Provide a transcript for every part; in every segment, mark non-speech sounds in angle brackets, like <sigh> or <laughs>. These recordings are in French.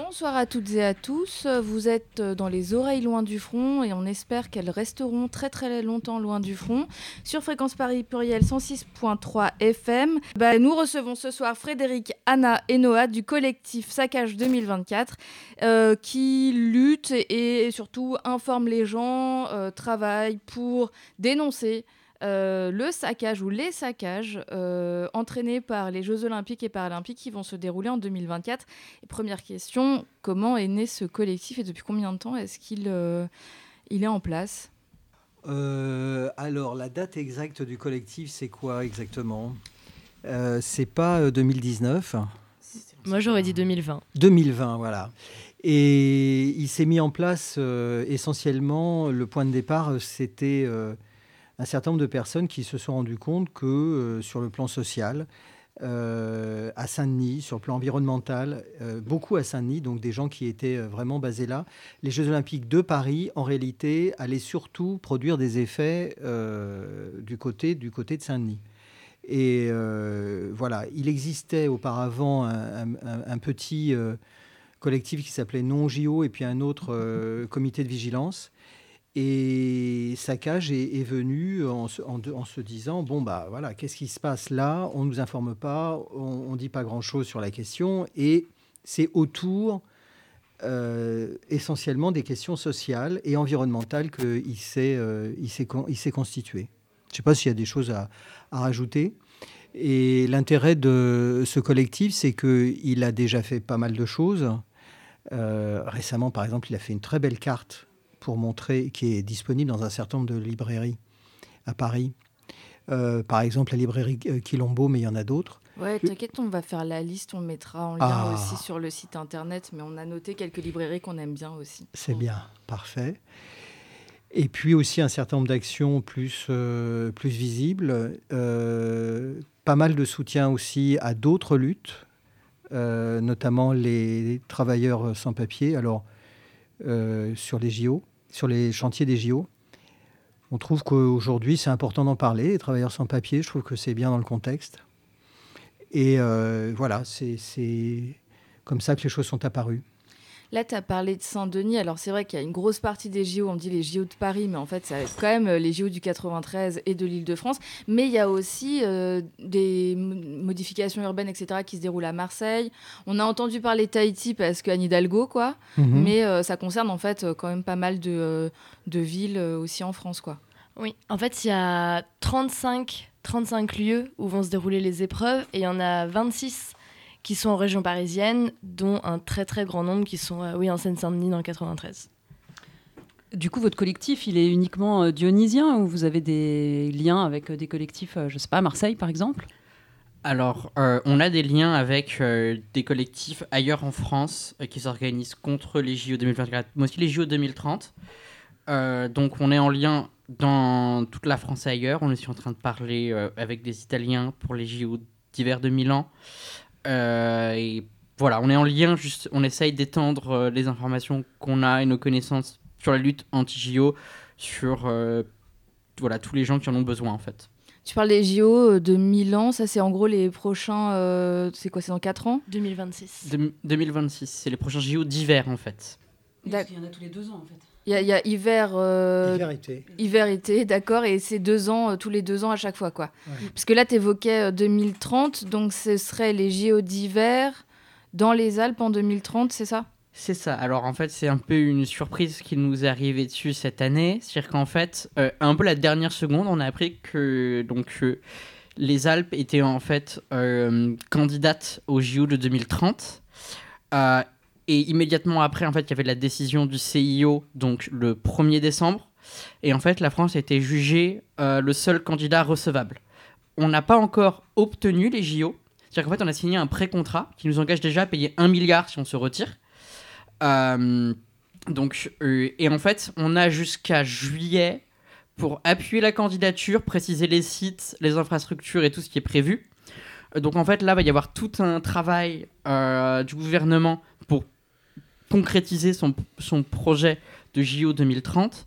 Bonsoir à toutes et à tous. Vous êtes dans les oreilles loin du front et on espère qu'elles resteront très très longtemps loin du front. Sur Fréquence Paris Pluriel 106.3 FM, bah, nous recevons ce soir Frédéric, Anna et Noah du collectif Saccage 2024 euh, qui lutte et, surtout informe les gens, euh, travaille pour dénoncer euh, le saccage ou les saccages euh, entraînés par les Jeux olympiques et paralympiques qui vont se dérouler en 2024. première question, comment est né ce collectif et depuis combien de temps est-ce qu'il euh, il est en place? Alors, la date exacte du collectif, c'est quoi exactement? C'est pas 2019 Moi, j'aurais dit 2020. 2020, voilà. Et il s'est mis en place essentiellement, le point de départ, c'était un certain nombre de personnes qui se sont rendues compte que euh, sur le plan social, euh, à Saint-Denis, sur le plan environnemental, euh, beaucoup à Saint-Denis, donc des gens qui étaient vraiment basés là. Les Jeux olympiques de Paris, en réalité, allaient surtout produire des effets du, côté, du côté de Saint-Denis. Et voilà, il existait auparavant un, petit collectif qui s'appelait Non-JO et puis un autre comité de vigilance. Et Saccage est, venu en se, disant bon bah voilà qu'est-ce qui se passe là? On nous informe pas, on, ne dit pas grand chose sur la question et c'est autour euh, essentiellement des questions sociales et environnementales qu'il s'est euh, constitué. Je ne sais pas s'il y a des choses à, rajouter. Et l'intérêt de ce collectif, c'est qu'il a déjà fait pas mal de choses. Euh, récemment, par exemple, il a fait une très belle carte pour montrer, qui est disponible dans un certain nombre de librairies à Paris. Euh, par exemple, la librairie euh, Quilombo, mais il y en a d'autres. Ouais, t'inquiète, on va faire la liste, on mettra en lien ah. aussi sur le site internet, mais on a noté quelques librairies qu'on aime bien aussi. C'est bien, parfait. Et puis aussi un certain nombre d'actions plus, euh, plus visibles, pas mal de soutien aussi à d'autres luttes, notamment les travailleurs sans papier. Alors, sur les JO, sur les chantiers des JO. On trouve qu'aujourd'hui, c'est important d'en parler. Les travailleurs sans papier, je trouve que c'est bien dans le contexte. Et euh, voilà, c'est comme ça que les choses sont apparues. Là, tu as parlé de Saint-Denis. Alors, c'est vrai qu'il y a une grosse partie des JO, on dit les JO de Paris, mais en fait, ça quand même euh, les JO du 93 et de l'Île-de-France. Mais il y a aussi euh, des modifications urbaines, etc., qui se déroulent à Marseille. On a entendu parler de Tahiti parce qu'Anne Hidalgo, quoi. Mhm. Mais euh, ça concerne en fait quand même pas mal de, de villes aussi en France, quoi. Oui, en fait, il y a 35, 35 lieux où vont se dérouler les épreuves et il y en a 26 qui sont en région parisienne, dont un très très grand nombre qui sont euh, oui, en Seine-Saint-Denis dans le 93. Du coup, votre collectif, il est uniquement euh, dionysien ou vous avez des liens avec euh, des collectifs, je ne sais pas, à Marseille par exemple? Alors, on a des liens avec des collectifs ailleurs en France qui s'organisent contre les JO 2024, mais aussi les JO 2030. donc, on est en lien dans toute la France et ailleurs. On est aussi en train de parler avec des Italiens pour les JO d'hiver de Milan. Euh, et voilà, on est en lien, juste, on essaye d'étendre euh, les informations qu'on a et nos connaissances sur la lutte anti-JO sur euh, voilà, tous les gens qui en ont besoin en fait. Tu parles des JO de Milan, ça c'est en gros les prochains. c'est quoi C'est dans 4 ans? 2026. 2026, c'est les prochains JO d'hiver en fait. il y en a tous les deux ans en fait. Il y, a hiver, hiver-été. Hiver-été, d'accord, et c'est deux ans, tous les deux ans à chaque fois, quoi. Parce que là, tu évoquais 2030, donc ce serait les JO d'hiver dans les Alpes en 2030, c'est ça? C'est ça. Alors en fait, c'est un peu une surprise qui nous est arrivée dessus cette année. C'est-à-dire qu'en fait, euh, un peu la dernière seconde, on a appris que donc, euh, les Alpes étaient en fait euh, candidates aux JO de 2030. Et immédiatement après, en fait, il y avait la décision du CIO, donc le 1er décembre. Et en fait, la France a été jugée euh, le seul candidat recevable. On n'a pas encore obtenu les JO. C'est-à-dire qu'en fait, on a signé un pré-contrat qui nous engage déjà à payer 1 milliard si on se retire. Euh, donc, euh, et en fait, on a jusqu'à juillet pour appuyer la candidature, préciser les sites, les infrastructures et tout ce qui est prévu. Donc en fait, là, il va y avoir tout un travail du gouvernement concrétiser son, son projet de JO 2030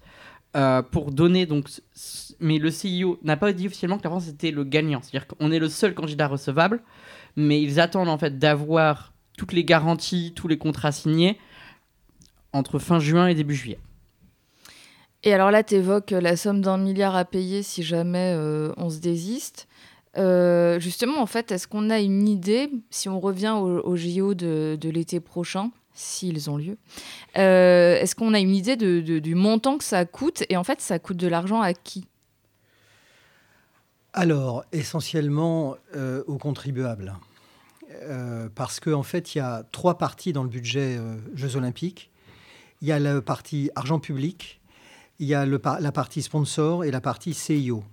euh, pour donner donc mais le CIO n'a pas dit officiellement que la France était le gagnant c'est-à-dire qu'on est le seul candidat recevable mais ils attendent en fait d'avoir toutes les garanties, tous les contrats signés entre fin juin et début juillet. Et alors là, tu évoques la somme d'un milliard à payer si jamais euh, on se désiste. Euh, justement, en fait, est-ce qu'on a une idée, si on revient au, JO de, l'été prochain, s'ils ont lieu, euh, est-ce qu'on a une idée du montant que ça coûte Et en fait, ça coûte de l'argent à qui? Alors, essentiellement aux contribuables. parce qu'en en fait, il y a trois parties dans le budget Jeux olympiques. Il y a la partie argent public, il y a la partie sponsor et la partie CIO.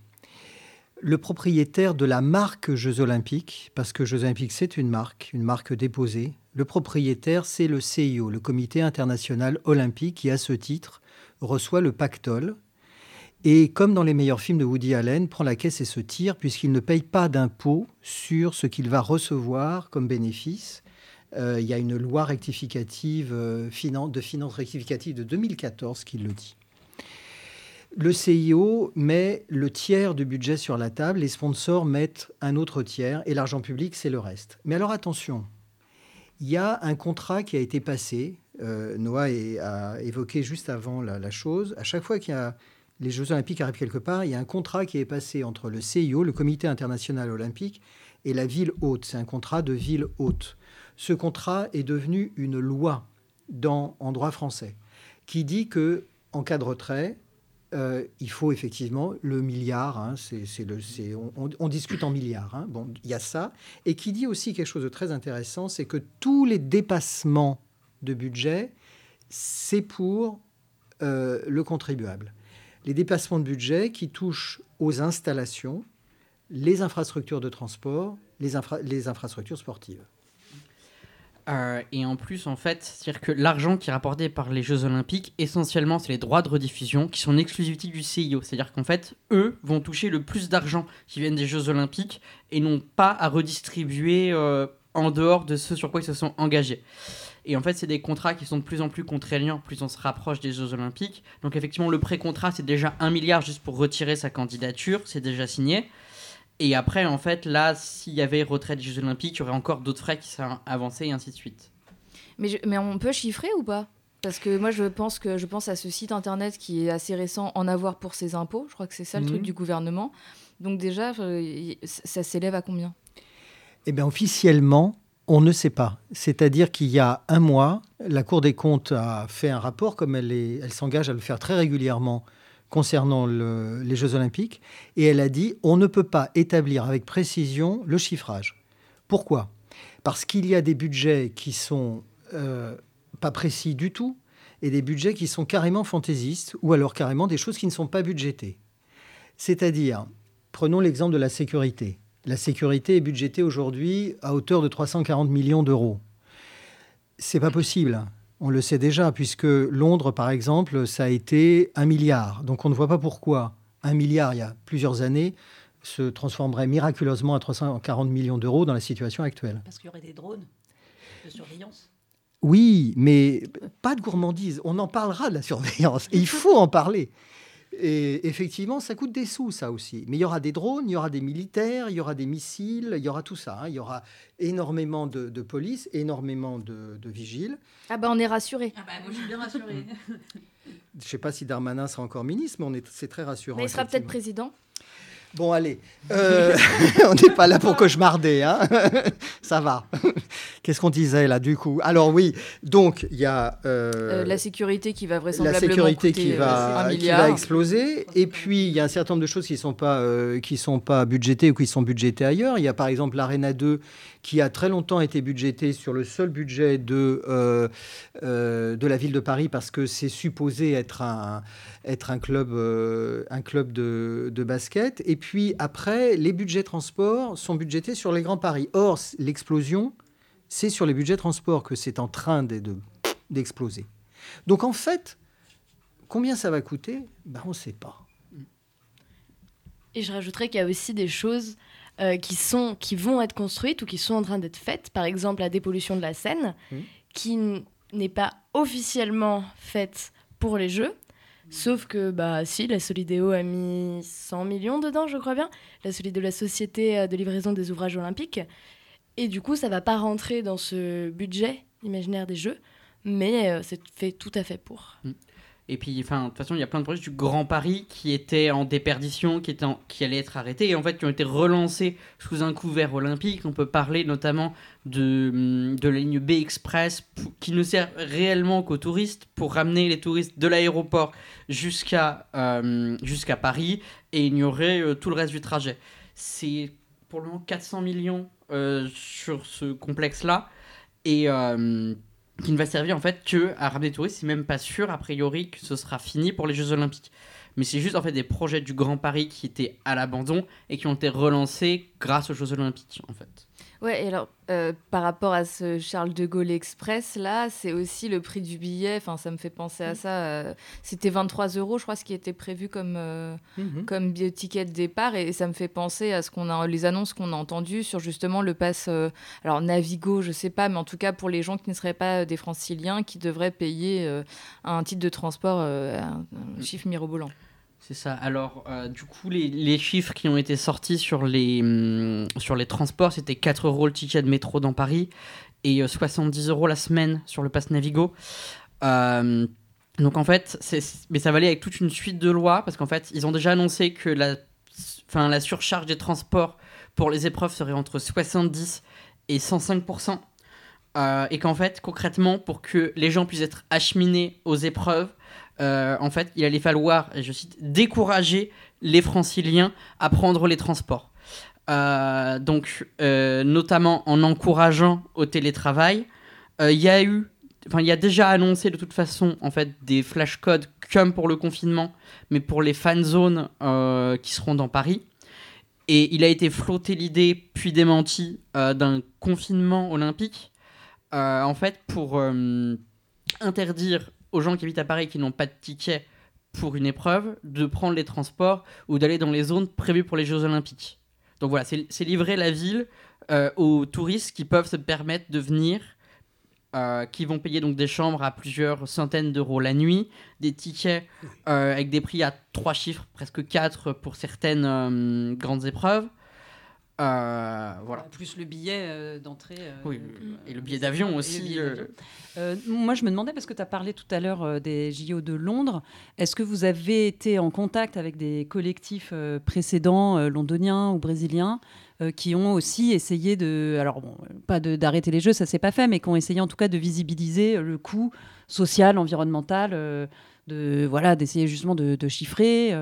Le propriétaire de la marque Jeux Olympiques, parce que Jeux Olympiques c'est une marque, une marque déposée, le propriétaire c'est le CIO, le Comité international olympique, qui à ce titre reçoit le pactole. Et comme dans les meilleurs films de Woody Allen, prend la caisse et se tire puisqu'il ne paye pas d'impôt sur ce qu'il va recevoir comme bénéfice. Euh, il y a une loi rectificative euh, de finances rectificative de 2014 qui le dit. Le CIO met le tiers du budget sur la table, les sponsors mettent un autre tiers et l'argent public, c'est le reste. Mais alors attention, il y a un contrat qui a été passé. Euh, Noah a évoqué juste avant la, chose. À chaque fois qu'il y a les Jeux Olympiques arrivent quelque part, il y a un contrat qui est passé entre le CIO, le Comité international olympique, et la ville haute. C'est un contrat de ville haute. Ce contrat est devenu une loi dans, en droit français qui dit que en cas de retrait, euh, il faut effectivement le milliard, hein, on, discute en milliards, hein. bon, il y a ça, et qui dit aussi quelque chose de très intéressant, c'est que tous les dépassements de budget, c'est pour euh, le contribuable. Les dépassements de budget qui touchent aux installations, les infrastructures de transport, les infrastructures sportives. Euh, et en plus, en fait, c'est-à-dire que l'argent qui est rapporté par les Jeux Olympiques, essentiellement, c'est les droits de rediffusion qui sont en exclusivité du CIO. C'est-à-dire qu'en fait, eux vont toucher le plus d'argent qui viennent des Jeux Olympiques et n'ont pas à redistribuer euh, en dehors de ce sur quoi ils se sont engagés. Et en fait, c'est des contrats qui sont de plus en plus contraignants, plus on se rapproche des Jeux Olympiques. Donc effectivement, le pré-contrat, c'est déjà un milliard juste pour retirer sa candidature, c'est déjà signé. Et après, en fait, là, s'il y avait retrait des Jeux Olympiques, il y aurait encore d'autres frais qui seraient avancés et ainsi de suite. Mais, mais on peut chiffrer ou pas? Parce que moi, je pense, que, je pense à ce site internet qui est assez récent, En avoir pour ses impôts. Je crois que c'est ça le truc mhm. du gouvernement. Donc, déjà, euh, ça s'élève à combien? Eh bien, officiellement, on ne sait pas. C'est-à-dire qu'il y a un mois, la Cour des comptes a fait un rapport, comme elle, elle s'engage à le faire très régulièrement concernant les Jeux olympiques, et elle a dit on ne peut pas établir avec précision le chiffrage. Pourquoi? Parce qu'il y a des budgets qui sont euh, pas précis du tout, et des budgets qui sont carrément fantaisistes, ou alors carrément des choses qui ne sont pas budgétées. C'est-à-dire, prenons l'exemple de la sécurité. La sécurité est budgétée aujourd'hui à hauteur de 340 millions d'euros. C'est pas possible. On le sait déjà, puisque Londres, par exemple, ça a été un milliard. Donc on ne voit pas pourquoi un milliard, il y a plusieurs années, se transformerait miraculeusement à 340 millions d'euros dans la situation actuelle. Parce qu'il y aurait des drones de surveillance Oui, mais pas de gourmandise. On en parlera de la surveillance. Et il faut en parler. Et effectivement, ça coûte des sous, ça aussi. Mais il y aura des drones, il y aura des militaires, il y aura des missiles, il y aura tout ça. Hein. Il y aura énormément de, police, énormément de, vigiles. Ah ben on est rassuré. Ah bah moi je suis bien rassuré. <laughs> je ne sais pas si Darmanin sera encore ministre, mais c'est très rassurant. Mais il sera peut-être président. Bon, allez, euh, <laughs> on n'est pas là pour cauchemarder, hein <laughs> ça va. Qu'est-ce qu'on disait là, du coup? Alors oui, donc il y a... Euh, euh, la sécurité qui va vraisemblablement La sécurité qui, va, qui va exploser. Et puis, il y a un certain nombre de choses qui ne sont, pas, qui sont pas budgétées ou qui sont budgétées ailleurs. Il y a par exemple l'Arena 2 qui a très longtemps été budgété sur le seul budget de, euh, euh, de la ville de Paris parce que c'est supposé être un, être un club, euh, un club de, de, basket. Et puis après, les budgets transport sont budgétés sur les grands paris. Or, l'explosion, c'est sur les budgets transport que c'est en train d'exploser. Donc en fait, combien ça va coûter? Ben, On ne sait pas. Et je rajouterais qu'il y a aussi des choses euh, qui, sont, qui vont être construites ou qui sont en train d'être faites. Par exemple, la dépollution de la Seine, mmh. qui n'est pas officiellement faite pour les Jeux. Sauf que, bah, si, la Solidéo a mis 100 millions dedans, je crois bien. La Solidéo, la Société de livraison des ouvrages olympiques. Et du coup, ça va pas rentrer dans ce budget imaginaire des jeux, mais euh, c'est fait tout à fait pour. Et puis, enfin, de toute façon, il y a plein de projets du Grand Paris qui étaient en déperdition, qui, étaient en- qui allaient être arrêtés, et en fait, qui ont été relancés sous un couvert olympique. On peut parler notamment de, hum, de la ligne B Express, qui ne sert réellement qu'aux touristes, pour ramener les touristes de l'aéroport jusqu'à euh, jusqu'à Paris, et ignorer euh, tout le reste du trajet. C'est pour le moment 400 millions euh, sur ce complexe-là, et... qui ne va servir en fait que à ramener des touristes. C'est même pas sûr a priori que ce sera fini pour les Jeux Olympiques. Mais c'est juste en fait des projets du Grand Paris qui étaient à l'abandon et qui ont été relancés grâce aux Jeux Olympiques en fait. Ouais, et alors, euh, par rapport à ce Charles de Gaulle Express, là, c'est aussi le prix du billet. Enfin, ça me fait penser à ça. euh, C'était 23 euros, je crois, ce qui était prévu comme, euh, comme billet- ticket de départ. Et, ça me fait penser à ce qu'on a, les annonces qu'on a entendues sur justement le pass. euh, alors, Navigo, je sais pas, mais en tout cas, pour les gens qui ne seraient pas des franciliens, qui devraient payer un titre de transport, euh, un, un chiffre mirobolant. C'est ça. Alors, euh, du coup, les, les chiffres qui ont été sortis sur les, hum, sur les transports, c'était 4 euros le ticket de métro dans Paris et euh, 70 euros la semaine sur le pass Navigo. Euh, donc, en fait, c'est, mais ça va aller avec toute une suite de lois parce qu'en fait, ils ont déjà annoncé que la, la surcharge des transports pour les épreuves serait entre 70 et 105%. Euh, et qu'en fait, concrètement, pour que les gens puissent être acheminés aux épreuves, euh, en fait, il allait falloir, je cite, décourager les franciliens à prendre les transports. Euh, donc, euh, notamment en encourageant au télétravail. Il y a eu, enfin, il y a déjà annoncé de toute façon, en fait, des flashcodes comme pour le confinement, mais pour les fan zones qui seront dans Paris. Et il a été flotté l'idée, puis démenti, d'un confinement olympique, en fait, pour interdire aux gens qui habitent à Paris qui n'ont pas de ticket pour une épreuve de prendre les transports ou d'aller dans les zones prévues pour les Jeux Olympiques. Donc voilà, c'est livrer la ville euh, aux touristes qui peuvent se permettre de venir, euh, qui vont payer donc des chambres à plusieurs centaines d'euros la nuit, des tickets euh, avec des prix à trois chiffres, presque quatre pour certaines grandes épreuves. Euh, voilà. Plus le billet euh, d'entrée. euh, Oui, et le billet d'avion aussi. billet moi, je me demandais, parce que tu as parlé tout à l'heure des JO de Londres, est-ce que vous avez été en contact avec des collectifs précédents, londoniens ou brésiliens, qui ont aussi essayé de. Alors, bon, pas d'arrêter les jeux, ça s'est pas fait, mais qui ont essayé en tout cas de visibiliser le coût social, environnemental, de, voilà, d'essayer justement de, de chiffrer.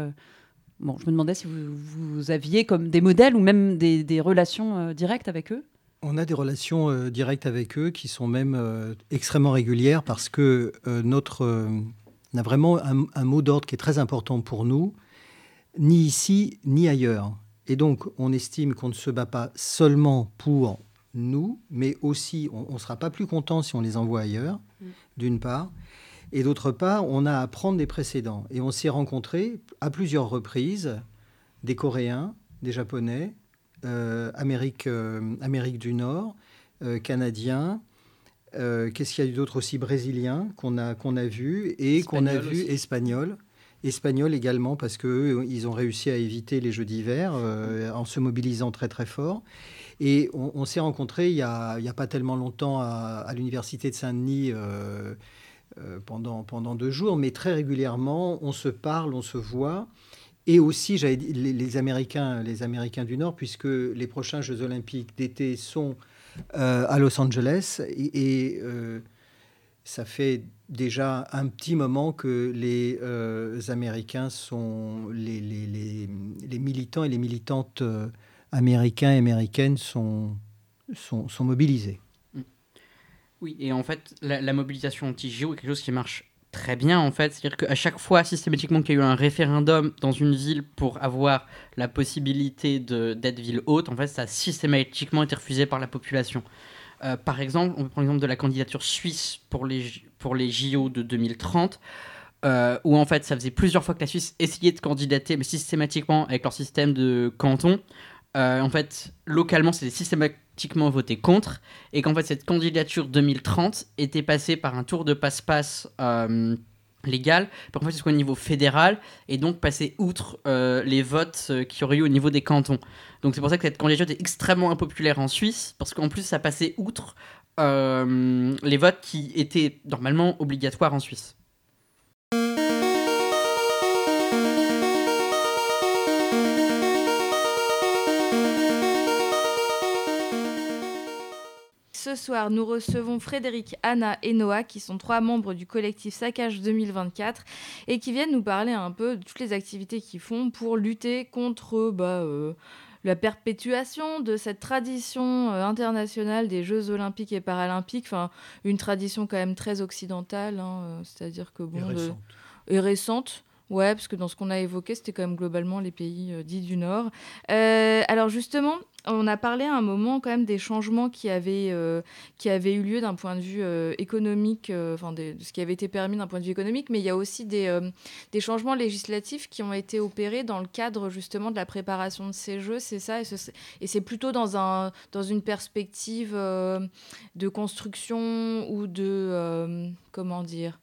Bon, je me demandais si vous, vous aviez comme des modèles ou même des, des relations euh, directes avec eux. On a des relations euh, directes avec eux qui sont même euh, extrêmement régulières parce que euh, notre, euh, on a vraiment un, un mot d'ordre qui est très important pour nous, ni ici ni ailleurs. Et donc, on estime qu'on ne se bat pas seulement pour nous, mais aussi, on ne sera pas plus content si on les envoie ailleurs, d'une part. Et d'autre part, on a à prendre des précédents. Et on s'est rencontrés à plusieurs reprises, des Coréens, des Japonais, euh, Amérique, euh, Amérique du Nord, euh, Canadiens, qu'est-ce qu'il y a eu d'autre aussi Brésiliens qu'on a, qu'on a vu et qu'on a vu aussi. Espagnols. Espagnols également parce que ils ont réussi à éviter les Jeux d'hiver en se mobilisant très très fort. Et on, on s'est rencontrés il n'y a, a pas tellement longtemps à, à l'université de Saint-Denis pendant, pendant deux jours, mais très régulièrement, on se parle, on se voit. Et aussi, j'avais les, Américains, les Américains du Nord, puisque les prochains Jeux Olympiques d'été sont euh, à Los Angeles. Et, euh, ça fait déjà un petit moment que les euh, Américains sont les, les, les, militants et les militantes euh, américains et américaines sont, sont, sont mobilisés. Oui, et en fait, la, mobilisation anti-JO est quelque chose qui marche très bien, en fait. C'est-à-dire qu'à chaque fois, systématiquement, qu'il y a eu un référendum dans une ville pour avoir la possibilité d'être ville haute, en fait, ça a systématiquement été refusé par la population. Euh, par exemple, on prend l'exemple de la candidature suisse pour les, pour les JO de 2030, euh, où en fait, ça faisait plusieurs fois que la Suisse essayait de candidater, mais systématiquement avec leur système de canton. Euh, en fait, localement, c'était systématiquement voté contre et qu'en fait cette candidature 2030 était passée par un tour de passe-passe euh, légal pour qu'en fait ce au niveau fédéral et donc passer outre euh, les votes euh, qu'il y aurait eu au niveau des cantons. Donc c'est pour ça que cette candidature est extrêmement impopulaire en Suisse parce qu'en plus ça passait outre les votes qui étaient normalement obligatoires en Suisse. Ce soir, nous recevons Frédéric, Anna et Noah, qui sont trois membres du collectif Saccage 2024 et qui viennent nous parler un peu de toutes les activités qu'ils font pour lutter contre bah, euh, la perpétuation de cette tradition euh, internationale des Jeux olympiques et paralympiques. Enfin, une tradition quand même très occidentale, hein, euh, c'est-à-dire que bon, Et de- récente. et récente. Ouais, parce que dans ce qu'on a évoqué, c'était quand même globalement les pays euh, dits du Nord. Euh, alors justement, on a parlé à un moment quand même des changements qui avaient, euh, qui avaient eu lieu d'un point de vue économique, enfin de ce qui avait été permis d'un point de vue économique, mais il y a aussi des, des changements législatifs qui ont été opérés dans le cadre justement de la préparation de ces jeux, c'est ça, et ce- et c'est plutôt dans, un, dans une perspective de construction ou de, comment dire,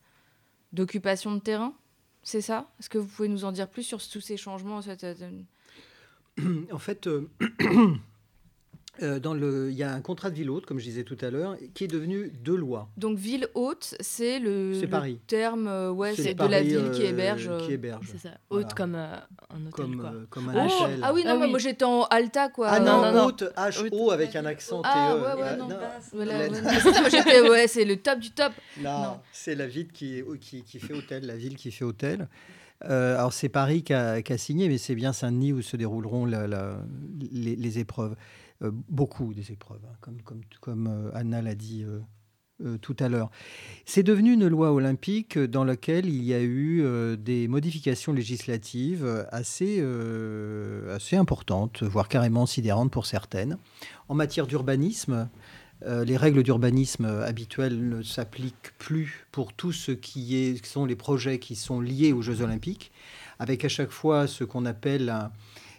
d'occupation de terrain? C'est ça? Est-ce que vous pouvez nous en dire plus sur tous ces changements cette- En fait, <clears throat> euh, dans le, il y a un contrat de ville haute, comme je disais tout à l'heure, qui est devenu deux lois. Donc ville haute, c'est le, C'est le Paris. terme, euh, ouais, c'est de la Paris, ville qui euh, héberge. euh, Qui héberge. C'est ça. Voilà. Haute comme euh, un hôtel, Comme, quoi. euh, comme un Oh, hôtel. ah oui, non, Ah oui. moi j'étais en Alta, quoi. Ah non, non, non. haute, H-O avec un accent Ah TE. ouais, ouais, Ah, non. Voilà, la- ouais, non, <laughs> ouais, c'est le top du top. Non, Non. c'est la ville qui, qui, qui fait hôtel, la ville qui fait hôtel. Euh, alors c'est Paris qui a, qui a signé, mais c'est bien Saint-Denis où se dérouleront la- la- les, les épreuves. Euh, beaucoup des épreuves, hein, comme, comme, comme euh, Anna l'a dit euh, tout à l'heure. C'est devenu une loi olympique dans laquelle il y a eu des modifications législatives assez, assez importantes, voire carrément sidérantes pour certaines. En matière d'urbanisme, les règles d'urbanisme habituelles ne s'appliquent plus pour tout ce qui, qui sont les projets qui sont liés aux Jeux olympiques, avec à chaque fois ce qu'on appelle un-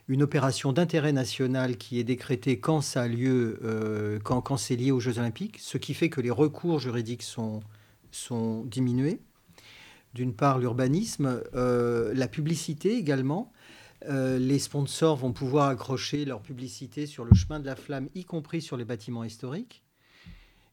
une opération d'intérêt national qui est décrétée quand ça a lieu, euh, quand, c'est lié aux Jeux olympiques, ce qui fait que les recours juridiques sont, sont diminués. D'une part, l'urbanisme, euh, la publicité également. Euh, les sponsors vont pouvoir accrocher leur publicité sur le chemin de la flamme, y compris sur les bâtiments historiques.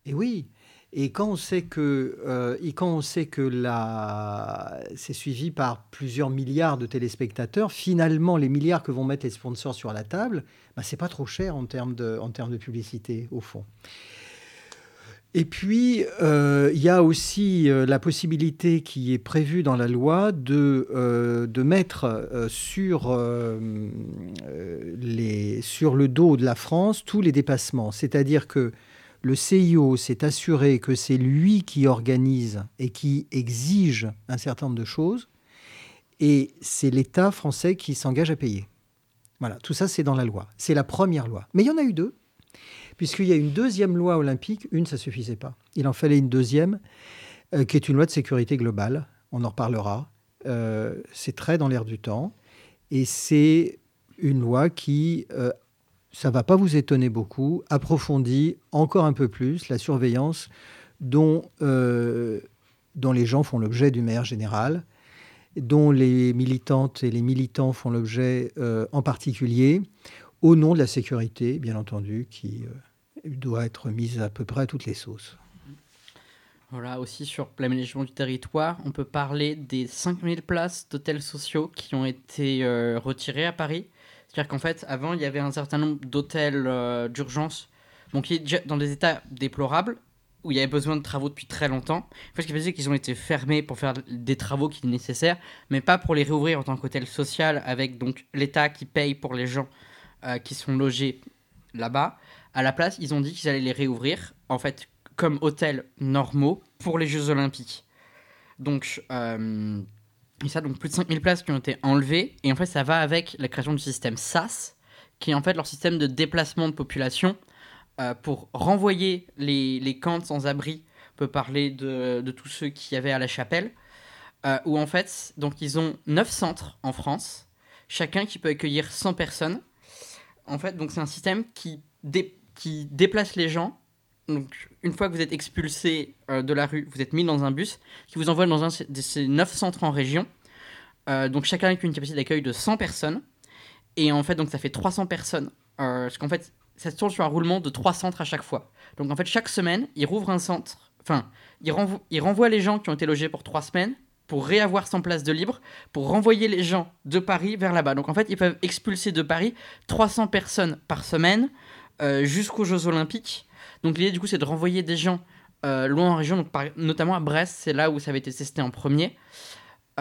Et oui, et quand on sait que, euh, et quand on sait que la... c'est suivi par plusieurs milliards de téléspectateurs, finalement, les milliards que vont mettre les sponsors sur la table, bah, c'est pas trop cher en termes de, en termes de publicité, au fond. Et puis, euh, il y a aussi euh, la possibilité qui est prévue dans la loi de, de mettre sur, les, sur le dos de la France tous les dépassements. C'est-à-dire que le CIO s'est assuré que c'est lui qui organise et qui exige un certain nombre de choses, et c'est l'État français qui s'engage à payer. Voilà, tout ça c'est dans la loi. C'est la première loi. Mais il y en a eu deux, puisqu'il y a une deuxième loi olympique. Une, ça suffisait pas. Il en fallait une deuxième, euh, qui est une loi de sécurité globale. On en reparlera. Euh, c'est très dans l'air du temps, et c'est une loi qui euh, ça va pas vous étonner beaucoup, approfondit encore un peu plus la surveillance dont, euh, dont les gens font l'objet du maire général, dont les militantes et les militants font l'objet euh, en particulier, au nom de la sécurité, bien entendu, qui euh, doit être mise à peu près à toutes les sauces. Voilà, aussi sur l'aménagement du territoire, on peut parler des 5000 places d'hôtels sociaux qui ont été retirées à Paris. C'est-à-dire qu'en fait, avant, il y avait un certain nombre d'hôtels euh, d'urgence bon, qui déjà dans des états déplorables, où il y avait besoin de travaux depuis très longtemps. En fait, ce qui faisait qu'ils ont été fermés pour faire des travaux qui étaient nécessaires, mais pas pour les réouvrir en tant qu'hôtel social, avec donc l'État qui paye pour les gens euh, qui sont logés là-bas. À la place, ils ont dit qu'ils allaient les réouvrir, en fait, comme hôtels normaux pour les Jeux Olympiques. Donc, euh, et ça, donc plus de 5000 places qui ont été enlevées. Et en fait, ça va avec la création du système SAS, qui est en fait leur système de déplacement de population euh, pour renvoyer les, les camps sans-abri. On peut parler de, de tous ceux qui y avait à la chapelle. Euh, où en fait, donc ils ont 9 centres en France, chacun qui peut accueillir 100 personnes. En fait, donc c'est un système qui, dé- qui déplace les gens donc, une fois que vous êtes expulsé euh, de la rue, vous êtes mis dans un bus qui vous envoie dans un de ces 9 centres en région. Euh, donc, chacun avec une capacité d'accueil de 100 personnes. Et en fait, donc ça fait 300 personnes. Euh, parce qu'en fait, ça se tourne sur un roulement de 3 centres à chaque fois. Donc, en fait, chaque semaine, ils rouvrent un centre. Enfin, ils, ils renvoient les gens qui ont été logés pour 3 semaines pour réavoir 100 places de libre, pour renvoyer les gens de Paris vers là-bas. Donc, en fait, ils peuvent expulser de Paris 300 personnes par semaine jusqu'aux Jeux Olympiques. Donc l'idée du coup c'est de renvoyer des gens euh, loin en région, donc notamment à Brest, c'est là où ça avait été testé en premier.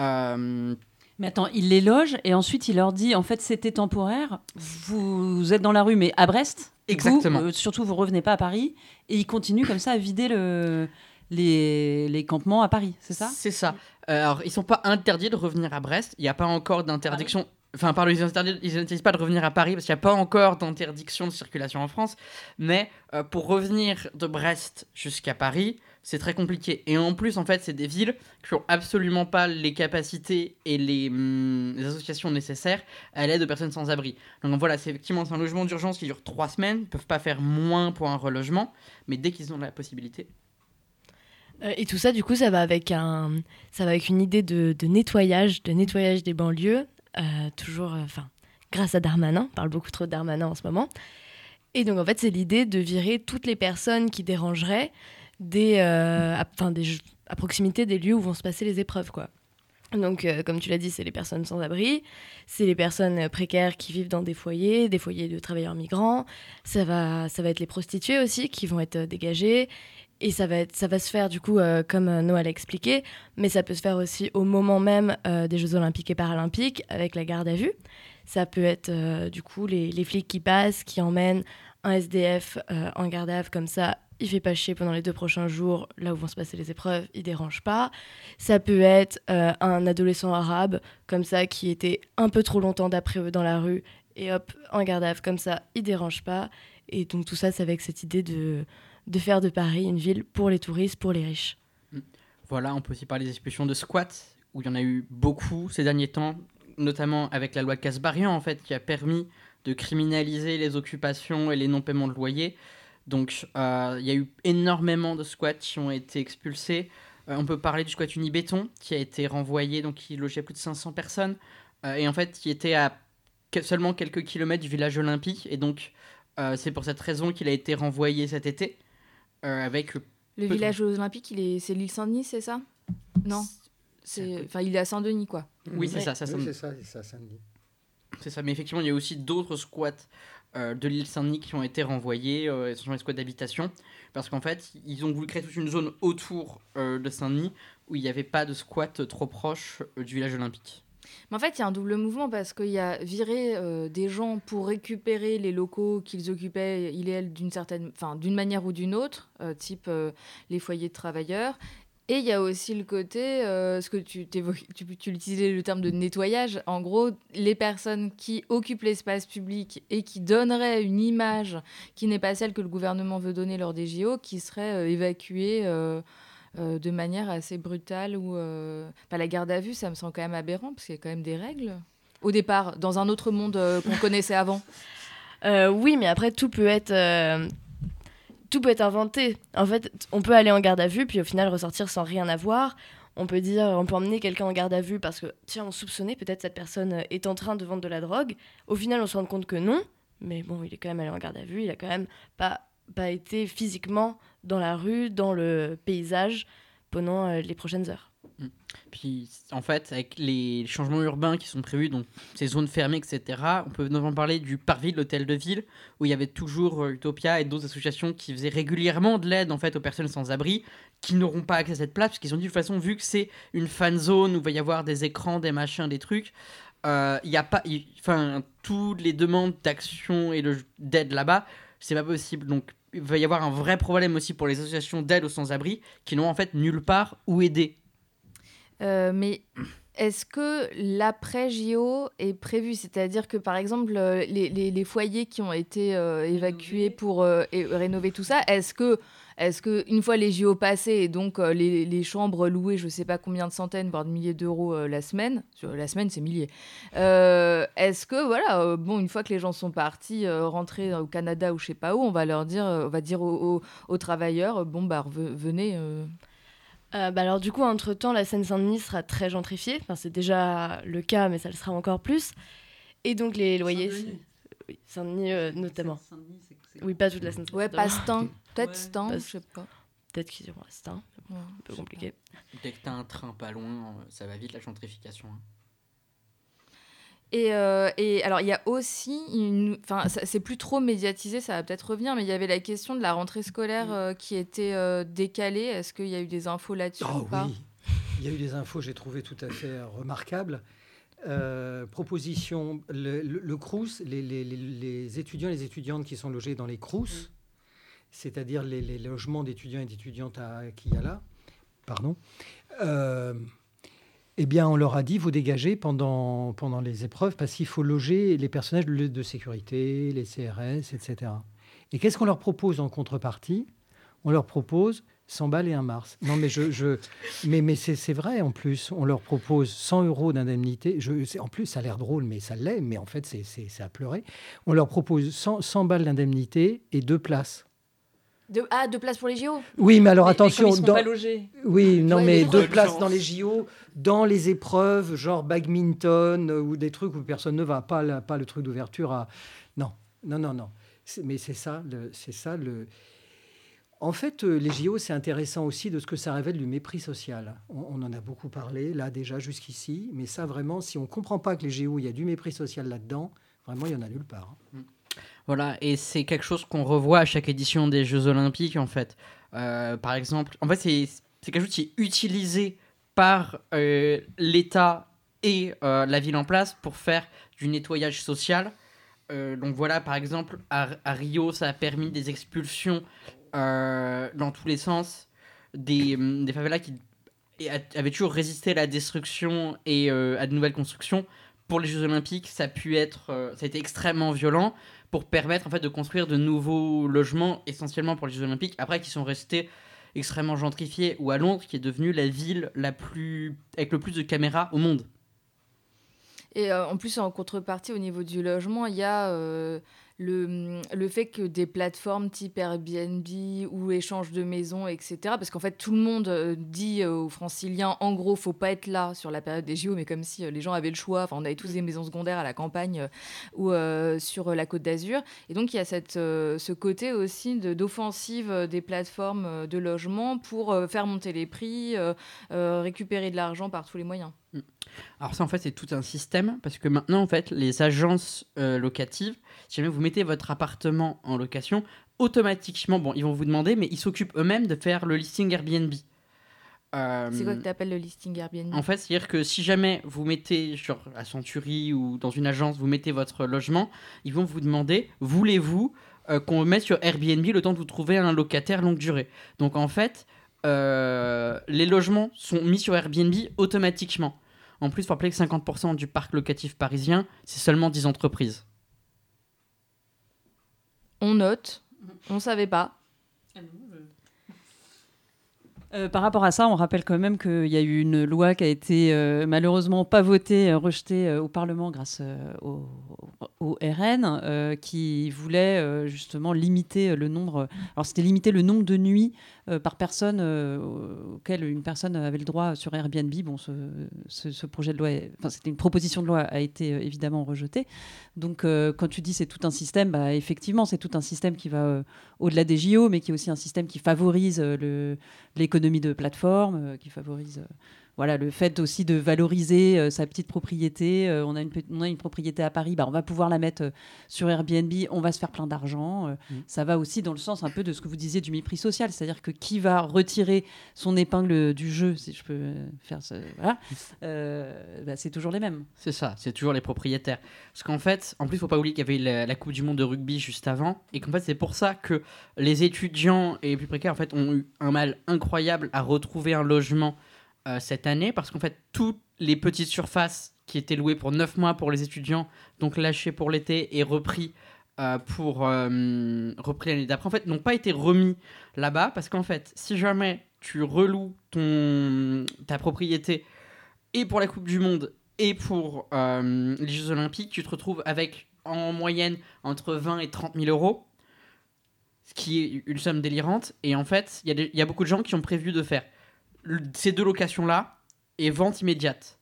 Euh, mais attends, il les loge et ensuite il leur dit en fait c'était temporaire, vous, êtes dans la rue mais à Brest. Exactement. Euh, surtout vous revenez pas à Paris et il continue comme ça à vider le, les, les campements à Paris, c'est ça? C'est ça. alors ils sont pas interdits de revenir à Brest, il n'y a pas encore d'interdiction. Ah Enfin, pardon, ils n'interdisent pas de revenir à Paris parce qu'il n'y a pas encore d'interdiction de circulation en France. Mais euh, pour revenir de Brest jusqu'à Paris, c'est très compliqué. Et en plus, en fait, c'est des villes qui n'ont absolument pas les capacités et hum, les, associations nécessaires à l'aide de personnes sans abri. Donc voilà, c'est effectivement un logement d'urgence qui dure trois semaines. Ils ne peuvent pas faire moins pour un relogement. Mais dès qu'ils ont la possibilité, euh, et tout ça, du coup, ça va avec, un, ça va avec une idée de, nettoyage, de nettoyage des banlieues, toujours, euh, enfin, grâce à Darmanin, on parle beaucoup trop de Darmanin en ce moment. Et donc, en fait, c'est l'idée de virer toutes les personnes qui dérangeraient des, euh, à, des, à proximité des lieux où vont se passer les épreuves, quoi. Donc, comme tu l'as dit, c'est les personnes sans abri, c'est les personnes précaires qui vivent dans des foyers, des foyers de travailleurs migrants. Ça va, ça va être les prostituées aussi qui vont être dégagées. Et ça va, être, ça va se faire du coup, euh, comme euh, Noël a expliqué, mais ça peut se faire aussi au moment même euh, des Jeux Olympiques et Paralympiques avec la garde à vue. Ça peut être du coup les, les, flics qui passent, qui emmènent un SDF en garde à vue comme ça. Il fait pas chier pendant les deux prochains jours, là où vont se passer les épreuves, il dérange pas. Ça peut être un adolescent arabe comme ça qui était un peu trop longtemps d'après eux dans la rue et hop, en garde à vue comme ça, il dérange pas. Et donc tout ça, c'est avec cette idée de de faire de Paris une ville pour les touristes, pour les riches. Mm. Voilà, on peut aussi parler des expulsions de squats, où il y en a eu beaucoup ces derniers temps, notamment avec la loi Casbarian, en fait, qui a permis de criminaliser les occupations et les non-paiements de loyer. Donc, euh, il y a eu énormément de squats qui ont été expulsés. Euh, on peut parler du squat Unibéton, qui a été renvoyé, donc qui logeait plus de 500 personnes, euh, et en fait, qui était à seulement quelques kilomètres du village olympique. Et donc, c'est pour cette raison qu'il a été renvoyé cet été. Euh, avec le, village olympique, il est, c'est l'île Saint-Denis, c'est ça? Non, c'est, enfin, il est à Saint-Denis, quoi. Oui, c'est ça, ça, c'est ça, c'est ça, Saint-Denis. C'est ça, mais effectivement, il y a aussi d'autres squats euh, de l'île Saint-Denis qui ont été renvoyés, euh, ce sont les squats d'habitation, parce qu'en fait, ils ont voulu créer toute une zone autour de Saint-Denis où il n'y avait pas de squat trop proche du village olympique. Mais en fait, il y a un double mouvement parce qu'il y a viré euh, des gens pour récupérer les locaux qu'ils occupaient, il et elle, d'une certaine, enfin, d'une manière ou d'une autre, euh, type euh, les foyers de travailleurs. Et il y a aussi le côté, ce que tu, tu, tu utilisais le terme de nettoyage. En gros, les personnes qui occupent l'espace public et qui donneraient une image qui n'est pas celle que le gouvernement veut donner lors des JO, qui seraient évacuées euh, de manière assez brutale ou euh, la garde à vue, ça me semble quand même aberrant parce qu'il y a quand même des règles au départ dans un autre monde euh, qu'on <laughs> connaissait avant. oui, mais après tout peut être tout peut être inventé. En fait, on peut aller en garde à vue puis au final ressortir sans rien avoir. On peut dire, on peut emmener quelqu'un en garde à vue parce que tiens, on soupçonnait peut-être cette personne est en train de vendre de la drogue. Au final, on se rend compte que non. Mais bon, il est quand même allé en garde à vue. Il a quand même pas pas été physiquement dans la rue, dans le paysage pendant euh, les prochaines heures. Mm. Puis en fait, avec les changements urbains qui sont prévus, donc ces zones fermées, etc., on peut notamment parler du parvis de l'hôtel de ville, où il y avait toujours euh, Utopia et d'autres associations qui faisaient régulièrement de l'aide en fait aux personnes sans abri, qui n'auront pas accès à cette place, parce qu'ils ont dit de toute façon, vu que c'est une fan zone où il va y avoir des écrans, des machins, des trucs, euh, il n'y a pas, enfin, toutes les demandes d'action et d'aide là-bas, c'est pas possible. Donc il va y avoir un vrai problème aussi pour les associations d'aide aux sans-abri qui n'ont en fait nulle part où aider. Euh, mais est-ce que l'après-JO est prévu? C'est-à-dire que, par exemple, euh, les, les, foyers qui ont été euh, évacués pour rénover tout ça, est-ce que Est-ce que une fois les JO passés et donc euh, les, les chambres louées, je sais pas combien de centaines, voire de milliers d'euros euh, la semaine, sur la semaine c'est milliers. euh, Est-ce que voilà, euh, bon, une fois que les gens sont partis, euh, rentrés au Canada ou je sais pas où, on va leur dire, euh, on va dire aux, aux- aux travailleurs, euh, bon bah venez. euh, Euh, bah alors du coup, entre-temps, la Seine-Saint-Denis sera très gentrifiée. Enfin, c'est déjà le cas, mais ça le sera encore plus. Et donc les loyers... Oui, Saint-Denis euh, notamment. Oui, pas toute la Seine-Saint-Denis. Ouais, pas Stan, <laughs> peut-être Ouais, Stan, je sais pas. Peut-être qu'ils iront à Stein, Ouais, un peu compliqué. Dès que t'as un train pas loin, euh, ça va vite la gentrification. hein. Et, euh, et alors, il y a aussi, une, enfin, ça- c'est plus trop médiatisé, ça va peut-être revenir, mais il y avait la question de la rentrée scolaire euh, qui était euh, décalée. Est-ce qu'il y a eu des infos là-dessus Oh ou pas? oui, il y a eu des infos, j'ai trouvé tout à fait remarquables. Euh, proposition, le, le, le Crous, les, les- les- les étudiants et les étudiantes qui sont logés dans les Crous, c'est-à-dire les, logements d'étudiants et d'étudiantes qu'il y a là, pardon, euh, eh bien, on leur a dit, vous dégagez pendant, pendant les épreuves parce qu'il faut loger les personnages de, de sécurité, les CRS, etc. Et qu'est-ce qu'on leur propose en contrepartie? On leur propose 100 balles et un Mars. Non, mais, je, je, mais, mais c'est vrai en plus. On leur propose 100 euros d'indemnité. En plus, ça a l'air drôle, mais ça l'est. Mais en fait, c'est à pleurer. On leur propose 100, 100 balles d'indemnité et deux places. De, Ah, deux places pour les JO Oui, mais alors Mais- mais comme attention. ils dans- pas logés. Oui, non, Ouais, mais mais deux places dans les JO, dans les épreuves, genre badminton euh, ou des trucs où personne ne va, pas, la- pas le truc d'ouverture à. Non, non, non, non. Mais c'est ça, c'est ça le. En fait, euh, les JO, c'est intéressant aussi de ce que ça révèle du mépris social. On, on en a beaucoup parlé, là, déjà, jusqu'ici. Mais ça, vraiment, si on ne comprend pas que les JO, il y a du mépris social là-dedans, vraiment, il y en a nulle part. hein. Voilà, et c'est quelque chose qu'on revoit à chaque édition des Jeux Olympiques, en fait. Euh, par exemple, en fait, c'est quelque chose qui est utilisé par euh, l'État et euh, la ville en place pour faire du nettoyage social. Donc voilà, par exemple, à, à Rio, ça a permis des expulsions dans tous les sens, des, hum, des favelas qui avaient toujours résisté à la destruction et à de nouvelles constructions. Pour les Jeux Olympiques, ça a pu être, ça a été extrêmement violent pour permettre en de construire de nouveaux logements essentiellement pour les Jeux Olympiques. Après, qui sont restés extrêmement gentrifiés ou à Londres, qui est devenue la ville la plus avec le plus de caméras au monde. Et euh, en plus, en contrepartie, au niveau du logement, il y a euh, le, le fait que des plateformes type Airbnb ou échange de maisons, etc. Parce qu'en fait, tout le monde euh, dit euh, aux franciliens, en gros, faut pas être là sur la période des JO, mais comme si euh, les gens avaient le choix. Enfin, on avait tous des maisons secondaires à la campagne ou sur la côte d'Azur. Et donc, il y a cette, ce côté aussi d'offensive des plateformes de logement pour faire monter les prix, récupérer de l'argent par tous les moyens. Alors ça en fait c'est tout un système parce que maintenant en fait les agences euh, locatives, si jamais vous mettez votre appartement en location, automatiquement bon ils vont vous demander mais ils s'occupent eux-mêmes de faire le listing Airbnb. Euh, C'est quoi que tu appelles le listing Airbnb? En fait, c'est-à-dire que si jamais vous mettez sur la Century ou dans une agence, vous mettez votre logement, ils vont vous demander voulez-vous euh, qu'on mette sur Airbnb le temps de vous trouver un locataire longue durée? Donc en fait, euh, les logements sont mis sur Airbnb automatiquement. En plus, il faut rappeler que 50% du parc locatif parisien, c'est seulement 10 entreprises. On note, on savait pas. Euh, par rapport à ça, on rappelle quand même qu'il y a eu une loi qui a été euh, malheureusement pas votée, euh, rejetée euh, au Parlement grâce euh, au, au RN, euh, qui voulait euh, justement limiter le nombre. Alors c'était limiter le nombre de nuits euh, par personne auquel une personne avait le droit sur Airbnb. Bon, ce, projet de loi, enfin c'était une proposition de loi, a été évidemment rejetée. Donc quand tu dis c'est tout un système, bah, effectivement c'est tout un système qui va au-delà des JO, mais qui est aussi un système qui favorise l'économie de plateforme, qui favorise voilà, le fait aussi de valoriser euh, sa petite propriété. Euh, on, a une, on a une propriété à Paris, bah, on va pouvoir la mettre euh, sur Airbnb, on va se faire plein d'argent. Euh, Mm. Ça va aussi dans le sens un peu de ce que vous disiez du mépris social, c'est-à-dire que qui va retirer son épingle du jeu, si je peux faire ce... Voilà, euh, bah, c'est toujours les mêmes. C'est ça, c'est toujours les propriétaires. Parce qu'en fait, en plus, faut pas oublier qu'il y avait la, la Coupe du Monde de rugby juste avant, et qu'en fait, c'est pour ça que les étudiants et les plus précaires, en fait, ont eu un mal incroyable à retrouver un logement euh, cette année, parce qu'en fait, toutes les petites surfaces qui étaient louées pour 9 mois pour les étudiants, donc lâchées pour l'été et repris euh, pour euh, repris l'année d'après, en fait, n'ont pas été remis là-bas parce qu'en fait, si jamais tu reloues ton, ta propriété et pour la Coupe du Monde et pour les Jeux Olympiques, tu te retrouves avec en moyenne entre 20 et 30 000 euros, ce qui est une somme délirante. Et en fait, il y, a beaucoup de gens qui ont prévu de faire ces deux locations-là et vente immédiate.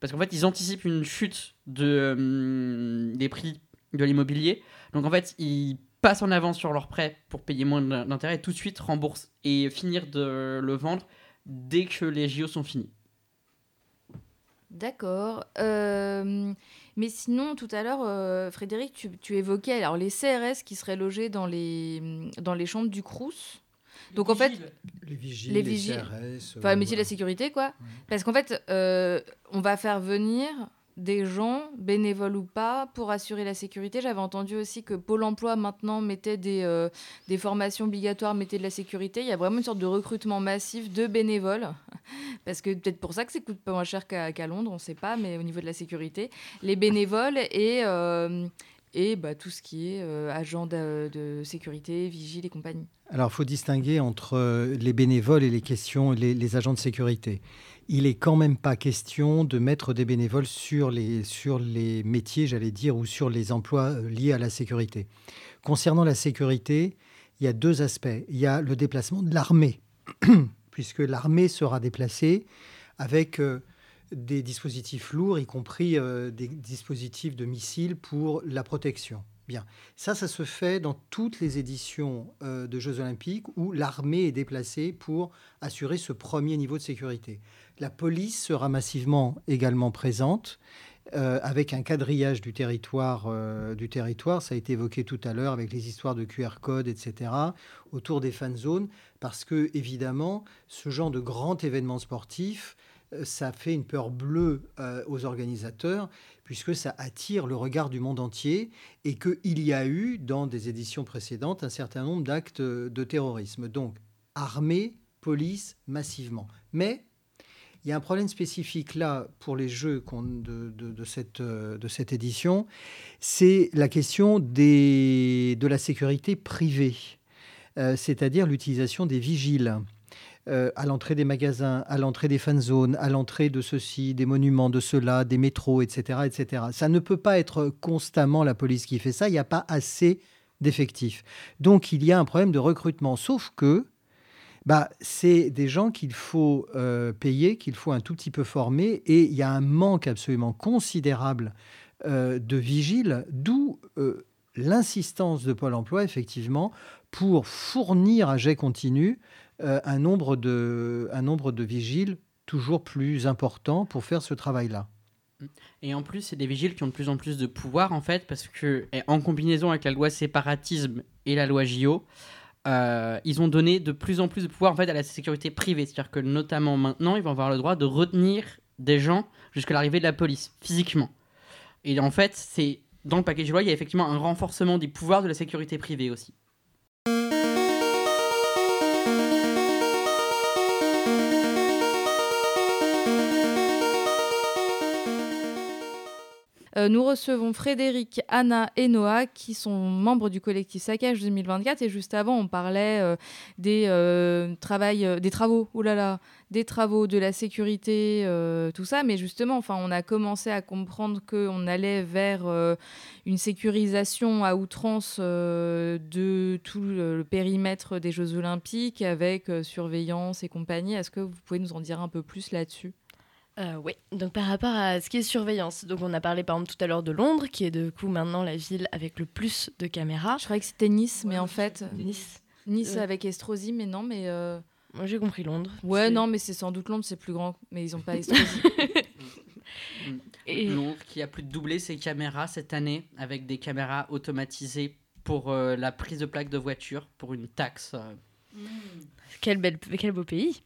Parce qu'en fait, ils anticipent une chute de, hum, des prix de l'immobilier. Donc en fait, ils passent en avance sur leur prêt pour payer moins d'in- d'intérêt et tout de suite remboursent et finir de le vendre dès que les JO sont finis. D'accord. Euh, mais sinon, tout à l'heure, euh, Frédéric, tu, tu évoquais alors les CRS qui seraient logés dans les, dans les chambres du Crous. Donc en fait, Les vigiles, Les les, vigiles. CRS. enfin, euh, métier de la sécurité, quoi. Parce qu'en fait, euh, on va faire venir des gens, bénévoles ou pas, pour assurer la sécurité. J'avais entendu aussi que Pôle emploi maintenant mettait des, euh, des formations obligatoires, mettait de la sécurité. Il y a vraiment une sorte de recrutement massif de bénévoles. <laughs> Parce que peut-être pour ça que ça coûte pas moins cher qu'à qu'à Londres, on ne sait pas, mais au niveau de la sécurité. Les bénévoles et, euh, et bah, tout ce qui est euh, agent de, sécurité, vigile et compagnie. Alors, il faut distinguer entre euh, les bénévoles et les questions, les, les agents de sécurité. Il est quand même pas question de mettre des bénévoles sur les, sur les métiers, j'allais dire, ou sur les emplois euh, liés à la sécurité. Concernant la sécurité, il y a deux aspects. Il y a le déplacement de l'armée, <clears throat> puisque l'armée sera déplacée avec euh, des dispositifs lourds, y compris euh, des dispositifs de missiles pour la protection. Bien. Ça, ça se fait dans toutes les éditions euh, de Jeux Olympiques où l'armée est déplacée pour assurer ce premier niveau de sécurité. La police sera massivement également présente euh, avec un quadrillage du territoire, du territoire. Ça a été évoqué tout à l'heure avec les histoires de QR code, etc. autour des fan zones parce que évidemment, ce genre de grand événement sportif, ça fait une peur bleue euh, aux organisateurs puisque ça attire le regard du monde entier et qu'il y a eu, dans des éditions précédentes, un certain nombre d'actes de terrorisme. Donc, armée, police, massivement. Mais il y a un problème spécifique là pour les jeux euh, de cette édition, c'est la question de la sécurité privée, Euh, c'est-à-dire l'utilisation des vigiles. Euh, à l'entrée des magasins, à l'entrée des fan zones, à l'entrée de ceci, des monuments, de cela, des métros, etc., etc. Ça ne peut pas être constamment la police qui fait ça. Il n'y a pas assez d'effectifs. Donc il y a un problème de recrutement. Sauf que bah, c'est des gens qu'il faut euh, payer, qu'il faut un tout petit peu former, et il y a un manque absolument considérable euh, de vigiles, d'où l'insistance de Pôle Emploi, effectivement, pour fournir à jet continu euh, un, nombre de, un nombre de vigiles toujours plus important pour faire ce travail-là. Et en plus, c'est des vigiles qui ont de plus en plus de pouvoir, en fait, parce que, en combinaison avec la loi séparatisme et la loi JO, euh, ils ont donné de plus en plus de pouvoir, en fait, à la sécurité privée. C'est-à-dire que, notamment maintenant, ils vont avoir le droit de retenir des gens jusqu'à l'arrivée de la police, physiquement. Et en fait, c'est dans le paquet de loi, il y a effectivement un renforcement des pouvoirs de la sécurité privée aussi. Euh, nous recevons Frédéric, Anna et Noah qui sont membres du collectif Saccage 2024 et juste avant on parlait euh, des, euh, des travaux, des travaux de la sécurité, tout ça, mais justement enfin, on a commencé à comprendre qu'on allait vers une sécurisation à outrance de tout le, périmètre des Jeux Olympiques avec surveillance et compagnie. Est-ce que vous pouvez nous en dire un peu plus là-dessus? Euh, oui, donc par rapport à ce qui est surveillance, donc on a parlé par exemple tout à l'heure de Londres, qui est de coup maintenant la ville avec le plus de caméras. Je croyais que c'était Nice, mais en fait, Nice. Nice Ouais. avec Estrosi, mais non, mais... euh, Moi j'ai compris Londres. Ouais, non, mais c'est sans doute Londres, c'est plus grand, mais ils ont pas Estrosi. <laughs> Et- Londres qui a plus de doublé ses caméras cette année avec des caméras automatisées pour euh, la prise de plaques de voiture pour une taxe. euh. Quel, bel, quel beau pays.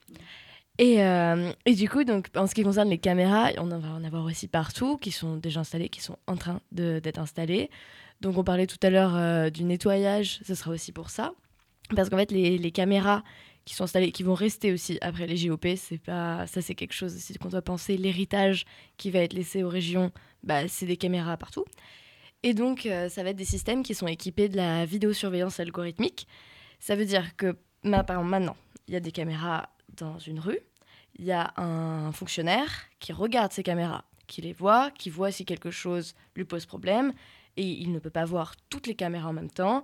Et, euh, et du coup, donc, en ce qui concerne les caméras, on en va en avoir aussi partout, qui sont déjà installées, qui sont en train d'être installées. Donc on parlait tout à l'heure euh, du nettoyage, ce sera aussi pour ça. Parce qu'en fait, les, caméras qui sont installées, qui vont rester aussi après les JOP, pas, ça c'est quelque chose aussi qu'on doit penser. L'héritage qui va être laissé aux régions, bah, c'est des caméras partout. Et donc, euh, ça va être des systèmes qui sont équipés de la vidéosurveillance algorithmique. Ça veut dire que maintenant, il y a des caméras dans une rue, il y a un fonctionnaire qui regarde ces caméras, qui les voit, qui voit si quelque chose lui pose problème, et il ne peut pas voir toutes les caméras en même temps,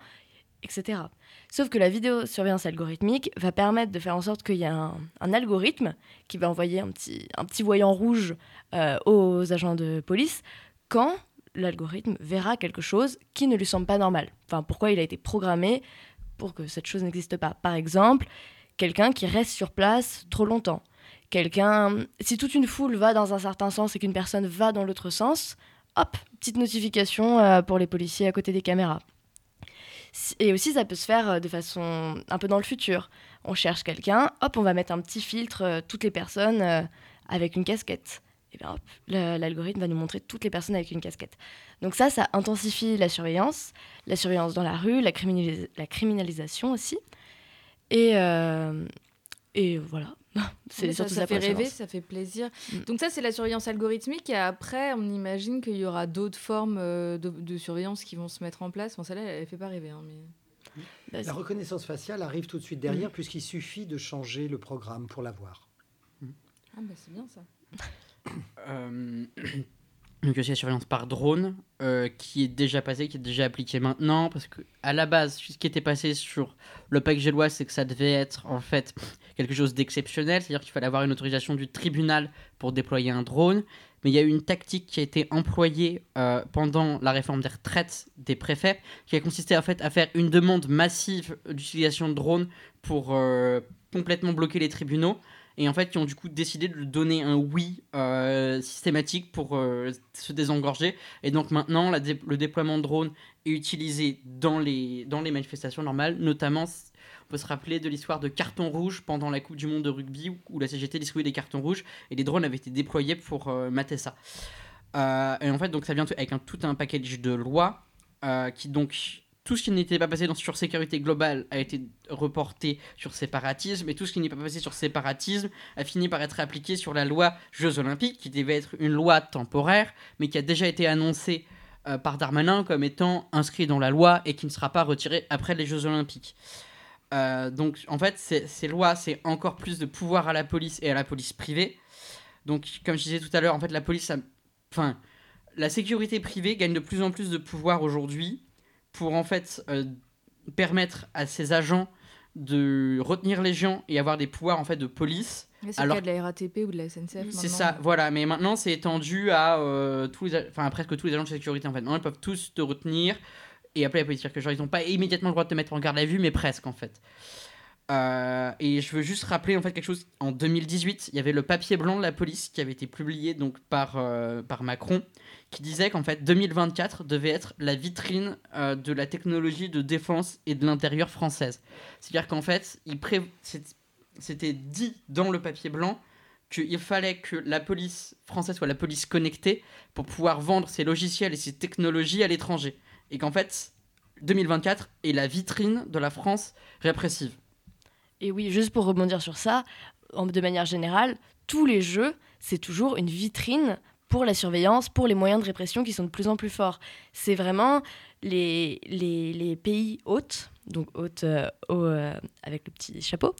etc. Sauf que la vidéosurveillance algorithmique va permettre de faire en sorte qu'il y ait un, un algorithme qui va envoyer un petit, un petit voyant rouge euh, aux agents de police quand l'algorithme verra quelque chose qui ne lui semble pas normal. Enfin, pourquoi il a été programmé pour que cette chose n'existe pas. Par exemple, quelqu'un qui reste sur place trop longtemps. Quelqu'un, si toute une foule va dans un certain sens et qu'une personne va dans l'autre sens, hop, petite notification euh, pour les policiers à côté des caméras. Et aussi, ça peut se faire euh, de façon un peu dans le futur. On cherche quelqu'un, hop, on va mettre un petit filtre, euh, toutes les personnes avec une casquette. Et bien hop, l'algorithme va nous montrer toutes les personnes avec une casquette. Donc ça, ça intensifie la surveillance, la surveillance dans la rue, la, criminalis- la criminalisation aussi. Et voilà. C'est ça, surtout ça ça pour fait la rêver, surveillance. ça fait plaisir. Mm. Donc ça, c'est la surveillance algorithmique. Et après, on imagine qu'il y aura d'autres formes euh, de, de surveillance qui vont se mettre en place. Enfin, celle-là, elle ne fait pas rêver. hein, mais... Bah, La reconnaissance faciale arrive tout de suite derrière, puisqu'il suffit de changer le programme pour l'avoir. Ah bah c'est bien ça. Euh, donc aussi la surveillance par drone euh, qui est déjà passée, qui est déjà appliquée maintenant parce que à la base ce qui était passé sur le package de loi c'est que ça devait être en fait quelque chose d'exceptionnel, c'est-à-dire qu'il fallait avoir une autorisation du tribunal pour déployer un drone, mais il y a eu une tactique qui a été employée euh, pendant la réforme des retraites des préfets qui a consisté en fait à faire une demande massive d'utilisation de drones pour euh, complètement bloquer les tribunaux et en fait qui ont du coup décidé de donner un oui euh, systématique pour euh, se désengorger. Et donc maintenant le déploiement de drones est utilisé dans les, dans les manifestations normales. Notamment on peut se rappeler de l'histoire de carton rouge pendant la Coupe du Monde de rugby où, la CGT distribuait des cartons rouges et les drones avaient été déployés pour euh, mater ça. Euh, et en fait donc ça vient avec un, tout un package de lois qui donc tout ce qui n'était pas passé dans, sur sécurité globale a été reporté sur séparatisme et tout ce qui n'est pas passé sur séparatisme a fini par être appliqué sur la loi Jeux Olympiques, qui devait être une loi temporaire, mais qui a déjà été annoncée euh, par Darmanin comme étant inscrit dans la loi et qui ne sera pas retirée après les Jeux Olympiques. Euh, donc en fait, ces, lois, c'est encore plus de pouvoir à la police et à la police privée. Donc comme je disais tout à l'heure, en fait, la police, a- enfin, la sécurité privée gagne de plus en plus de pouvoir aujourd'hui pour en fait euh, permettre à ses agents de retenir les gens et avoir des pouvoirs en fait de police. C'est Alors- le cas de la RATP ou de la SNCF. C'est maintenant. ça, voilà. Mais maintenant, c'est étendu à euh, tous les, enfin, à presque tous les agents de sécurité. En fait, maintenant, ils peuvent tous te retenir et appeler la police. Que genre, ils n'ont pas immédiatement le droit de te mettre en garde à vue, mais presque en fait. Euh, et je veux juste rappeler en fait quelque chose. En 2018, il y avait le papier blanc de la police qui avait été publié donc par euh, par Macron, qui disait qu'en fait 2024 devait être la vitrine euh, de la technologie de défense et de l'intérieur française. C'est-à-dire qu'en fait, il c'était dit dans le papier blanc qu'il fallait que la police française soit la police connectée pour pouvoir vendre ses logiciels et ses technologies à l'étranger. Et qu'en fait, 2024 est la vitrine de la France répressive. Et oui, juste pour rebondir sur ça, de manière générale, tous les jeux, c'est toujours une vitrine pour la surveillance, pour les moyens de répression qui sont de plus en plus forts. C'est vraiment les, pays hôtes, donc hôtes euh, euh, avec le petit chapeau,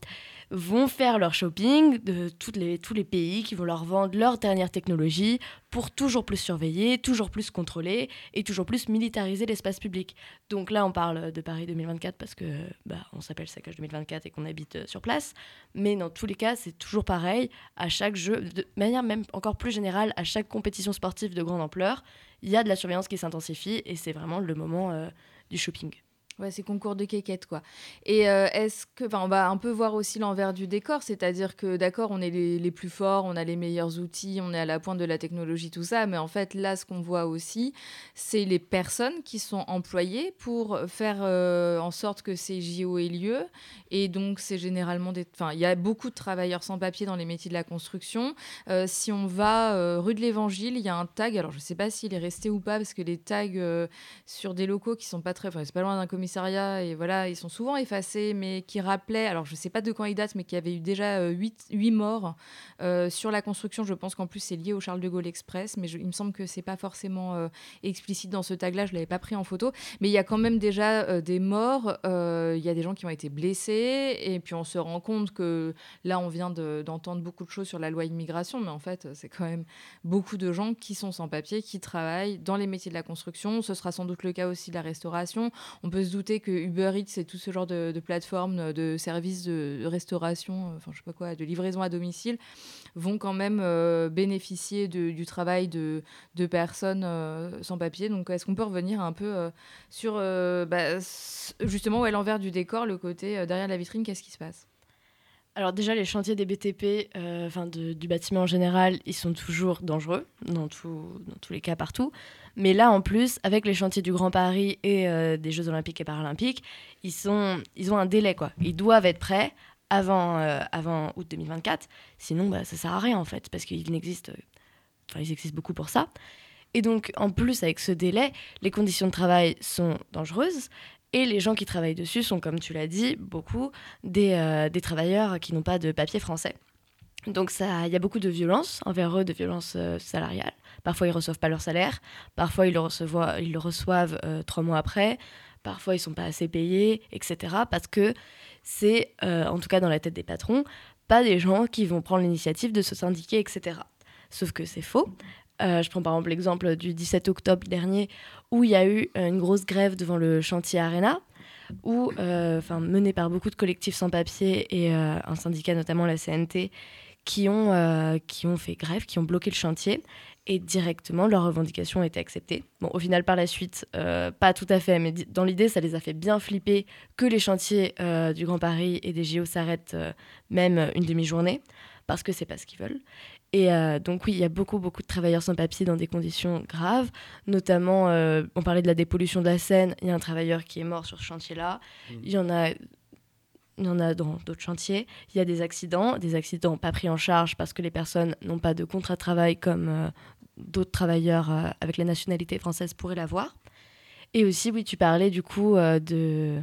vont faire leur shopping de les, tous les pays qui vont leur vendre leur dernière technologie pour toujours plus surveiller, toujours plus contrôler et toujours plus militariser l'espace public. Donc là, on parle de Paris 2024 parce que bah, on s'appelle Saccage 2024 et qu'on habite euh, sur place. Mais dans tous les cas, c'est toujours pareil. À chaque jeu, de manière même encore plus générale, à chaque compétition sportive de grande ampleur, il y a de la surveillance qui s'intensifie et c'est vraiment le moment euh, du shopping. Ouais, c'est concours de quéquette, quoi. Et euh, est-ce que, on va un peu voir aussi l'envers du décor, c'est-à-dire que, d'accord, on est les, plus forts, on a les meilleurs outils, on est à la pointe de la technologie, tout ça, mais en fait, là, ce qu'on voit aussi, c'est les personnes qui sont employées pour faire euh, en sorte que ces JO aient lieu. Et donc, c'est généralement des, enfin, il y a beaucoup de travailleurs sans papier dans les métiers de la construction. Euh, si on va rue de l'Évangile, il y a un tag. Alors, je sais pas s'il est resté ou pas, parce que les tags sur des locaux qui sont pas très, enfin, c'est pas loin d'un et voilà, ils sont souvent effacés, mais qui rappelaient, alors je ne sais pas de quand ils datent, mais qui avait eu déjà 8, 8 morts sur la construction. Je pense qu'en plus c'est lié au Charles de Gaulle Express, mais il me semble que c'est pas forcément explicite dans ce tag-là, je l'avais pas pris en photo. Mais il y a quand même déjà des morts, il y a des gens qui ont été blessés, et puis on se rend compte que là on vient d'entendre beaucoup de choses sur la loi immigration, mais en fait c'est quand même beaucoup de gens qui sont sans papier, qui travaillent dans les métiers de la construction. Ce sera sans doute le cas aussi de la restauration. On peut se douter que Uber Eats et tout ce genre de, de plateformes de services de restauration, enfin je sais pas quoi, de livraison à domicile, vont quand même euh, bénéficier du travail de, de personnes euh, sans papier. Donc est-ce qu'on peut revenir un peu euh, sur bah, justement ouais, l'envers du décor, le côté derrière la vitrine, qu'est-ce qui se passe? Alors déjà, les chantiers des BTP, enfin du bâtiment en général, ils sont toujours dangereux, dans, dans tous les cas partout. Mais là, en plus, avec les chantiers du Grand Paris et des Jeux Olympiques et Paralympiques, ils, sont, ils ont un délai, quoi. Ils doivent être prêts avant, euh, avant août 2024. Sinon, bah, ça sert à rien en fait, parce qu'ils n'existent, enfin, ils existent beaucoup pour ça. Et donc, en plus, avec ce délai, les conditions de travail sont dangereuses. Et les gens qui travaillent dessus sont, comme tu l'as dit, beaucoup des, euh, des travailleurs qui n'ont pas de papier français. Donc il y a beaucoup de violence envers eux, de violence euh, salariale. Parfois, ils ne reçoivent pas leur salaire. Parfois, ils le, reçoivent, reçoivent trois mois après. Parfois, ils ne sont pas assez payés, etc. Parce que c'est, euh, en tout cas dans la tête des patrons, pas des gens qui vont prendre l'initiative de se syndiquer, etc. Sauf que c'est faux. Euh, je prends par exemple l'exemple du 17 octobre dernier où il y a eu une grosse grève devant le chantier Arena, où, euh, menée par beaucoup de collectifs sans papier et un syndicat, notamment la CNT, qui ont, qui ont fait grève, qui ont bloqué le chantier et directement leurs revendications ont été acceptées. Bon, au final, par la suite, euh, pas tout à fait, mais dans l'idée, ça les a fait bien flipper que les chantiers euh, du Grand Paris et des JO s'arrêtent euh, même une demi-journée, parce que c'est pas ce qu'ils veulent. Et donc oui, il y a beaucoup, beaucoup de travailleurs sans papier dans des conditions graves, notamment, on parlait de la dépollution de la Seine, il y a un travailleur qui est mort sur ce chantier-là, mmh. il y en a il y en a dans d'autres chantiers. Il y a des accidents, des accidents pas pris en charge parce que les personnes n'ont pas de contrat de travail comme d'autres travailleurs euh, avec la nationalité française pourraient l'avoir. Et aussi, oui, tu parlais du coup euh, de,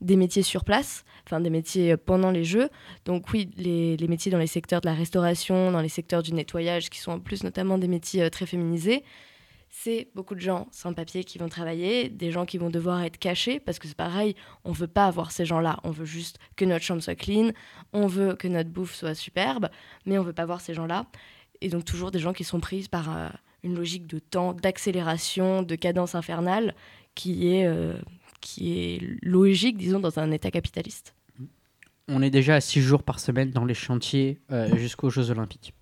des métiers sur place, enfin des métiers pendant les Jeux. Donc oui, les, métiers dans les secteurs de la restauration, dans les secteurs du nettoyage, qui sont en plus notamment des métiers euh, très féminisés, c'est beaucoup de gens sans papier qui vont travailler, des gens qui vont devoir être cachés, parce que c'est pareil, on veut pas avoir ces gens-là, on veut juste que notre chambre soit clean, on veut que notre bouffe soit superbe, mais on veut pas voir ces gens-là et donc toujours des gens qui sont prises par euh, une logique de temps, d'accélération, de cadence infernale qui est, euh, qui est logique, disons, dans un État capitaliste. On est déjà à six jours par semaine dans les chantiers euh, jusqu'aux Jeux Olympiques.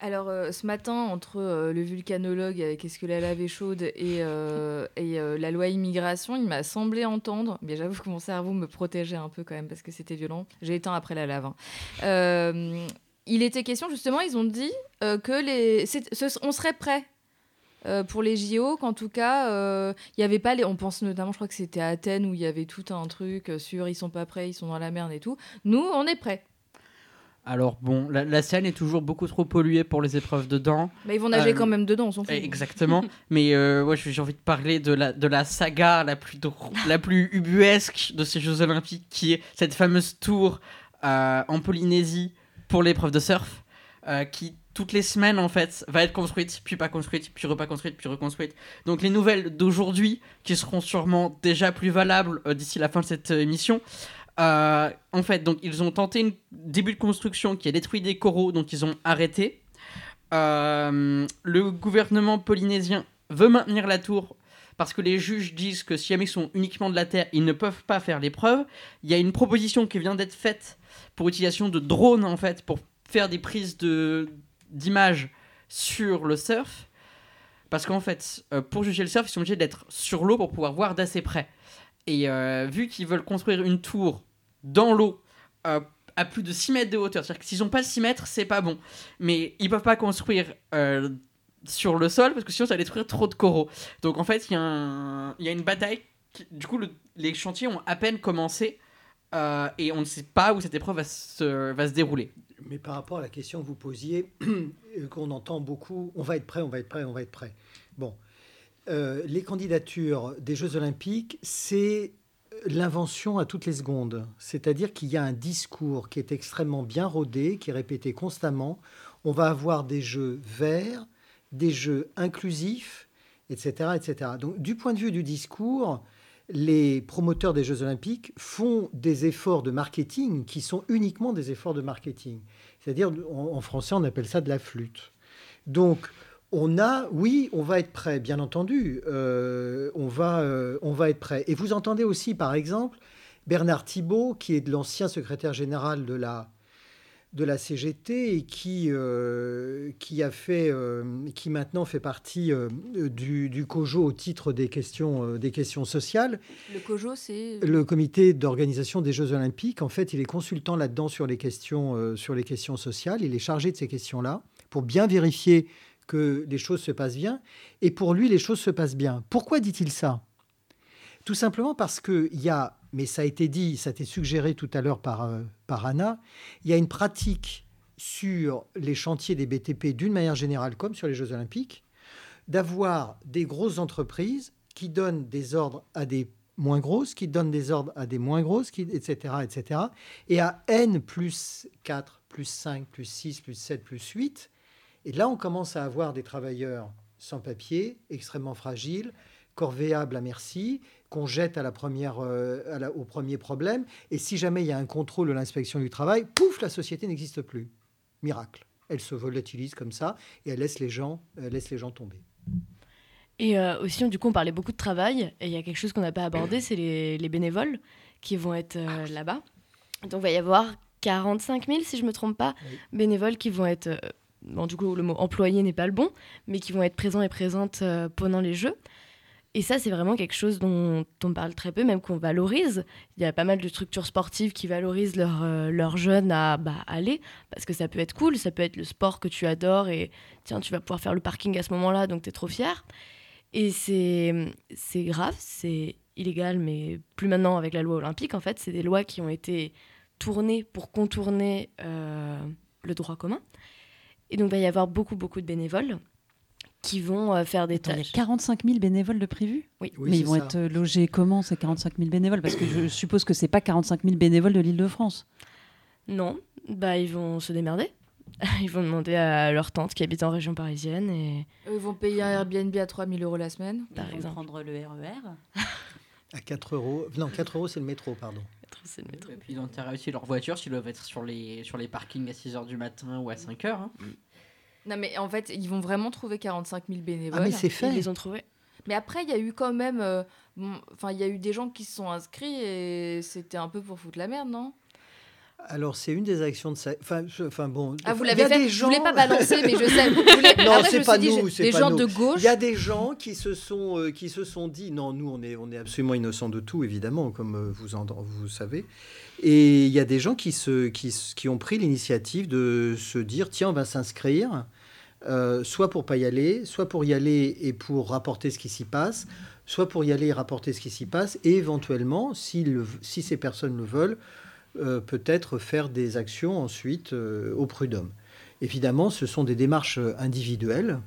Alors, ce matin, entre le vulcanologue avec Est-ce que la lave est chaude et, et la loi immigration, il m'a semblé entendre, mais j'avoue que mon cerveau me protégeait un peu quand même parce que c'était violent. J'ai éteint après la lave. Hein il était question justement, ils ont dit euh, que les, on serait prêt euh, pour les JO, qu'en tout cas, euh, il y avait pas les. On pense notamment, je crois que c'était à Athènes où il y avait tout un truc sur ils sont pas prêts, ils sont dans la merde et tout. Nous, on est prêts. Alors bon, la, scène est toujours beaucoup trop polluée pour les épreuves dedans. Mais ils vont nager quand même dedans, on s'en fout. Exactement. <laughs> Mais ouais, j'ai envie de parler de la, de la saga la plus, la plus ubuesque de ces Jeux Olympiques, qui est cette fameuse tour en Polynésie pour l'épreuve de surf, euh, qui toutes les semaines en fait va être construite, puis pas construite, puis repas construite, puis reconstruite. Donc les nouvelles d'aujourd'hui, qui seront sûrement déjà plus valables euh, d'ici la fin de cette euh, émission. en fait, donc ils ont tenté un début de construction qui a détruit des coraux, donc ils ont arrêté. le gouvernement polynésien veut maintenir la tour parce que les juges disent que si jamais ils sont uniquement de la terre, ils ne peuvent pas faire l'épreuve. Il y a une proposition qui vient d'être faite pour utilisation de drones en fait pour faire des prises de d'images sur le surf. Parce qu'en fait euh, pour juger le surf ils sont obligés d'être sur l'eau pour pouvoir voir d'assez près. Et euh, vu qu'ils veulent construire une tour dans l'eau euh, à plus de 6 mètres de hauteur c'est-à-dire que s'ils n'ont pas 6 mètres c'est pas bon. Mais ils peuvent pas construire sur le sol parce que sinon ça va détruire trop de coraux. Donc en fait il y, y, a une bataille du coup les chantiers ont à peine commencé euh, et on ne sait pas où cette épreuve va se, dérouler. Mais par rapport à la question que vous posiez, <clears throat> euh, qu'on entend beaucoup, on va être prêt, on va être prêt, on va être prêt. Bon, euh, les candidatures des Jeux Olympiques, c'est l'invention à toutes les secondes. C'est-à-dire qu'il y a un discours qui est extrêmement bien rodé, qui est répété constamment. On va avoir des jeux verts, des jeux inclusifs, etc., etc. Donc, du point de vue du discours, les promoteurs des Jeux Olympiques font des efforts de marketing qui sont uniquement des efforts de marketing. C'est-à-dire, en, français, on appelle ça de la flûte. Donc, on a, oui, on va être prêt, bien entendu. Euh, on, va, euh, on va être prêt. Et vous entendez aussi, par exemple, Bernard Thibault, qui est l'ancien secrétaire général de la de la CGT et qui, euh, qui, a fait, euh, qui maintenant fait partie euh, du, du, COJO au titre des questions, des questions sociales. Le COJO, c'est Le comité d'organisation des Jeux Olympiques. En fait, il est consultant là-dedans sur, les questions, sur les questions sociales. Il est chargé de ces questions-là pour bien vérifier que les choses se passent bien. Et pour lui, les choses se passent bien. Pourquoi dit-il ça? Tout simplement parce qu'il y a mais ça a été dit, ça a été suggéré tout à l'heure par, euh, Anna, il y a une pratique sur les chantiers des BTP d'une manière générale comme sur les Jeux olympiques, d'avoir des grosses entreprises qui donnent des ordres à des moins grosses, qui donnent des ordres à des moins grosses, qui, etc., etc. Et à N plus 4, plus 5, plus 6, plus 7, plus 8, et là on commence à avoir des travailleurs sans papier, extrêmement fragiles, corvéables à merci, qu'on jette à la première, euh, au premier problème. Et si jamais il y a un contrôle de l'inspection du travail, pouf, la société n'existe plus. Miracle. Elle se volatilise comme ça et elle laisse les gens, laisse les gens tomber. Et euh, aussi, du coup, on parlait beaucoup de travail. Et il y a quelque chose qu'on n'a pas abordé, c'est les, bénévoles qui vont être euh, ah là-bas. Donc, il va y avoir 45 000, si je ne me trompe pas, bénévoles qui vont être... bon, du coup, le mot employé n'est pas le bon, mais qui vont être présents et présentes pendant les Jeux. Et ça, c'est vraiment quelque chose dont on parle très peu, même qu'on valorise. Il y a pas mal de structures sportives qui valorisent euh, leurs jeunes à bah, aller, parce que ça peut être cool, ça peut être le sport que tu adores, et tiens, tu vas pouvoir faire le parking à ce moment-là, donc tu es trop fier. Et c'est grave, c'est illégal, mais plus maintenant avec la loi olympique, en fait, c'est des lois qui ont été tournées pour contourner euh, le droit commun. Et donc, il va y avoir beaucoup, beaucoup de bénévoles qui vont euh, faire des tâches. Il y a 45 000 bénévoles de prévus Oui. Mais ils vont être euh, logés comment ces 45 000 bénévoles? Parce que je <clears throat> suppose que c'est pas 45 000 bénévoles de l'île de France. Non, bah ils vont se démerder. <laughs> Ils vont demander à leur tante qui habite en région parisienne et... Ils vont payer un Airbnb à 3 000 euros la semaine, par ils exemple. Vont prendre le RER. E à 4 euros. Non, 4 euros, c'est le métro, pardon. <laughs> Le métro. Et puis ils ont intérêt aussi leur voiture s'ils doivent être sur les, sur les parkings à 6 h du matin ou à 5 h. Hein. Mm. Non, mais en fait, ils vont vraiment trouver 45 000 bénévoles. Ah, mais c'est fait. Ils les ont trouvés. Mais après, il y a eu quand même. Euh, enfin, il y a eu des gens qui se sont inscrits et c'était un peu pour foutre la merde, non? Alors, c'est une des actions de ça. Enfin, enfin bon. Ah, vous l'avez fait. Gens... Je voulais pas balancer, mais je sais. <laughs> Non, c'est pas nous. Des gens de gauche. Il y a des gens qui se sont, euh, qui se sont dit, non, nous, on est, on est absolument innocents de tout, évidemment, comme euh, vous, en, vous savez. Et il y a des gens qui, se, qui, qui ont pris l'initiative de se dire, tiens, on va s'inscrire. Euh, soit pour pas y aller, soit pour y aller et pour rapporter ce qui s'y passe, soit pour y aller et rapporter ce qui s'y passe, et éventuellement, si, si ces personnes le veulent, euh, peut-être faire des actions ensuite euh, au prud'homme. Évidemment, ce sont des démarches individuelles,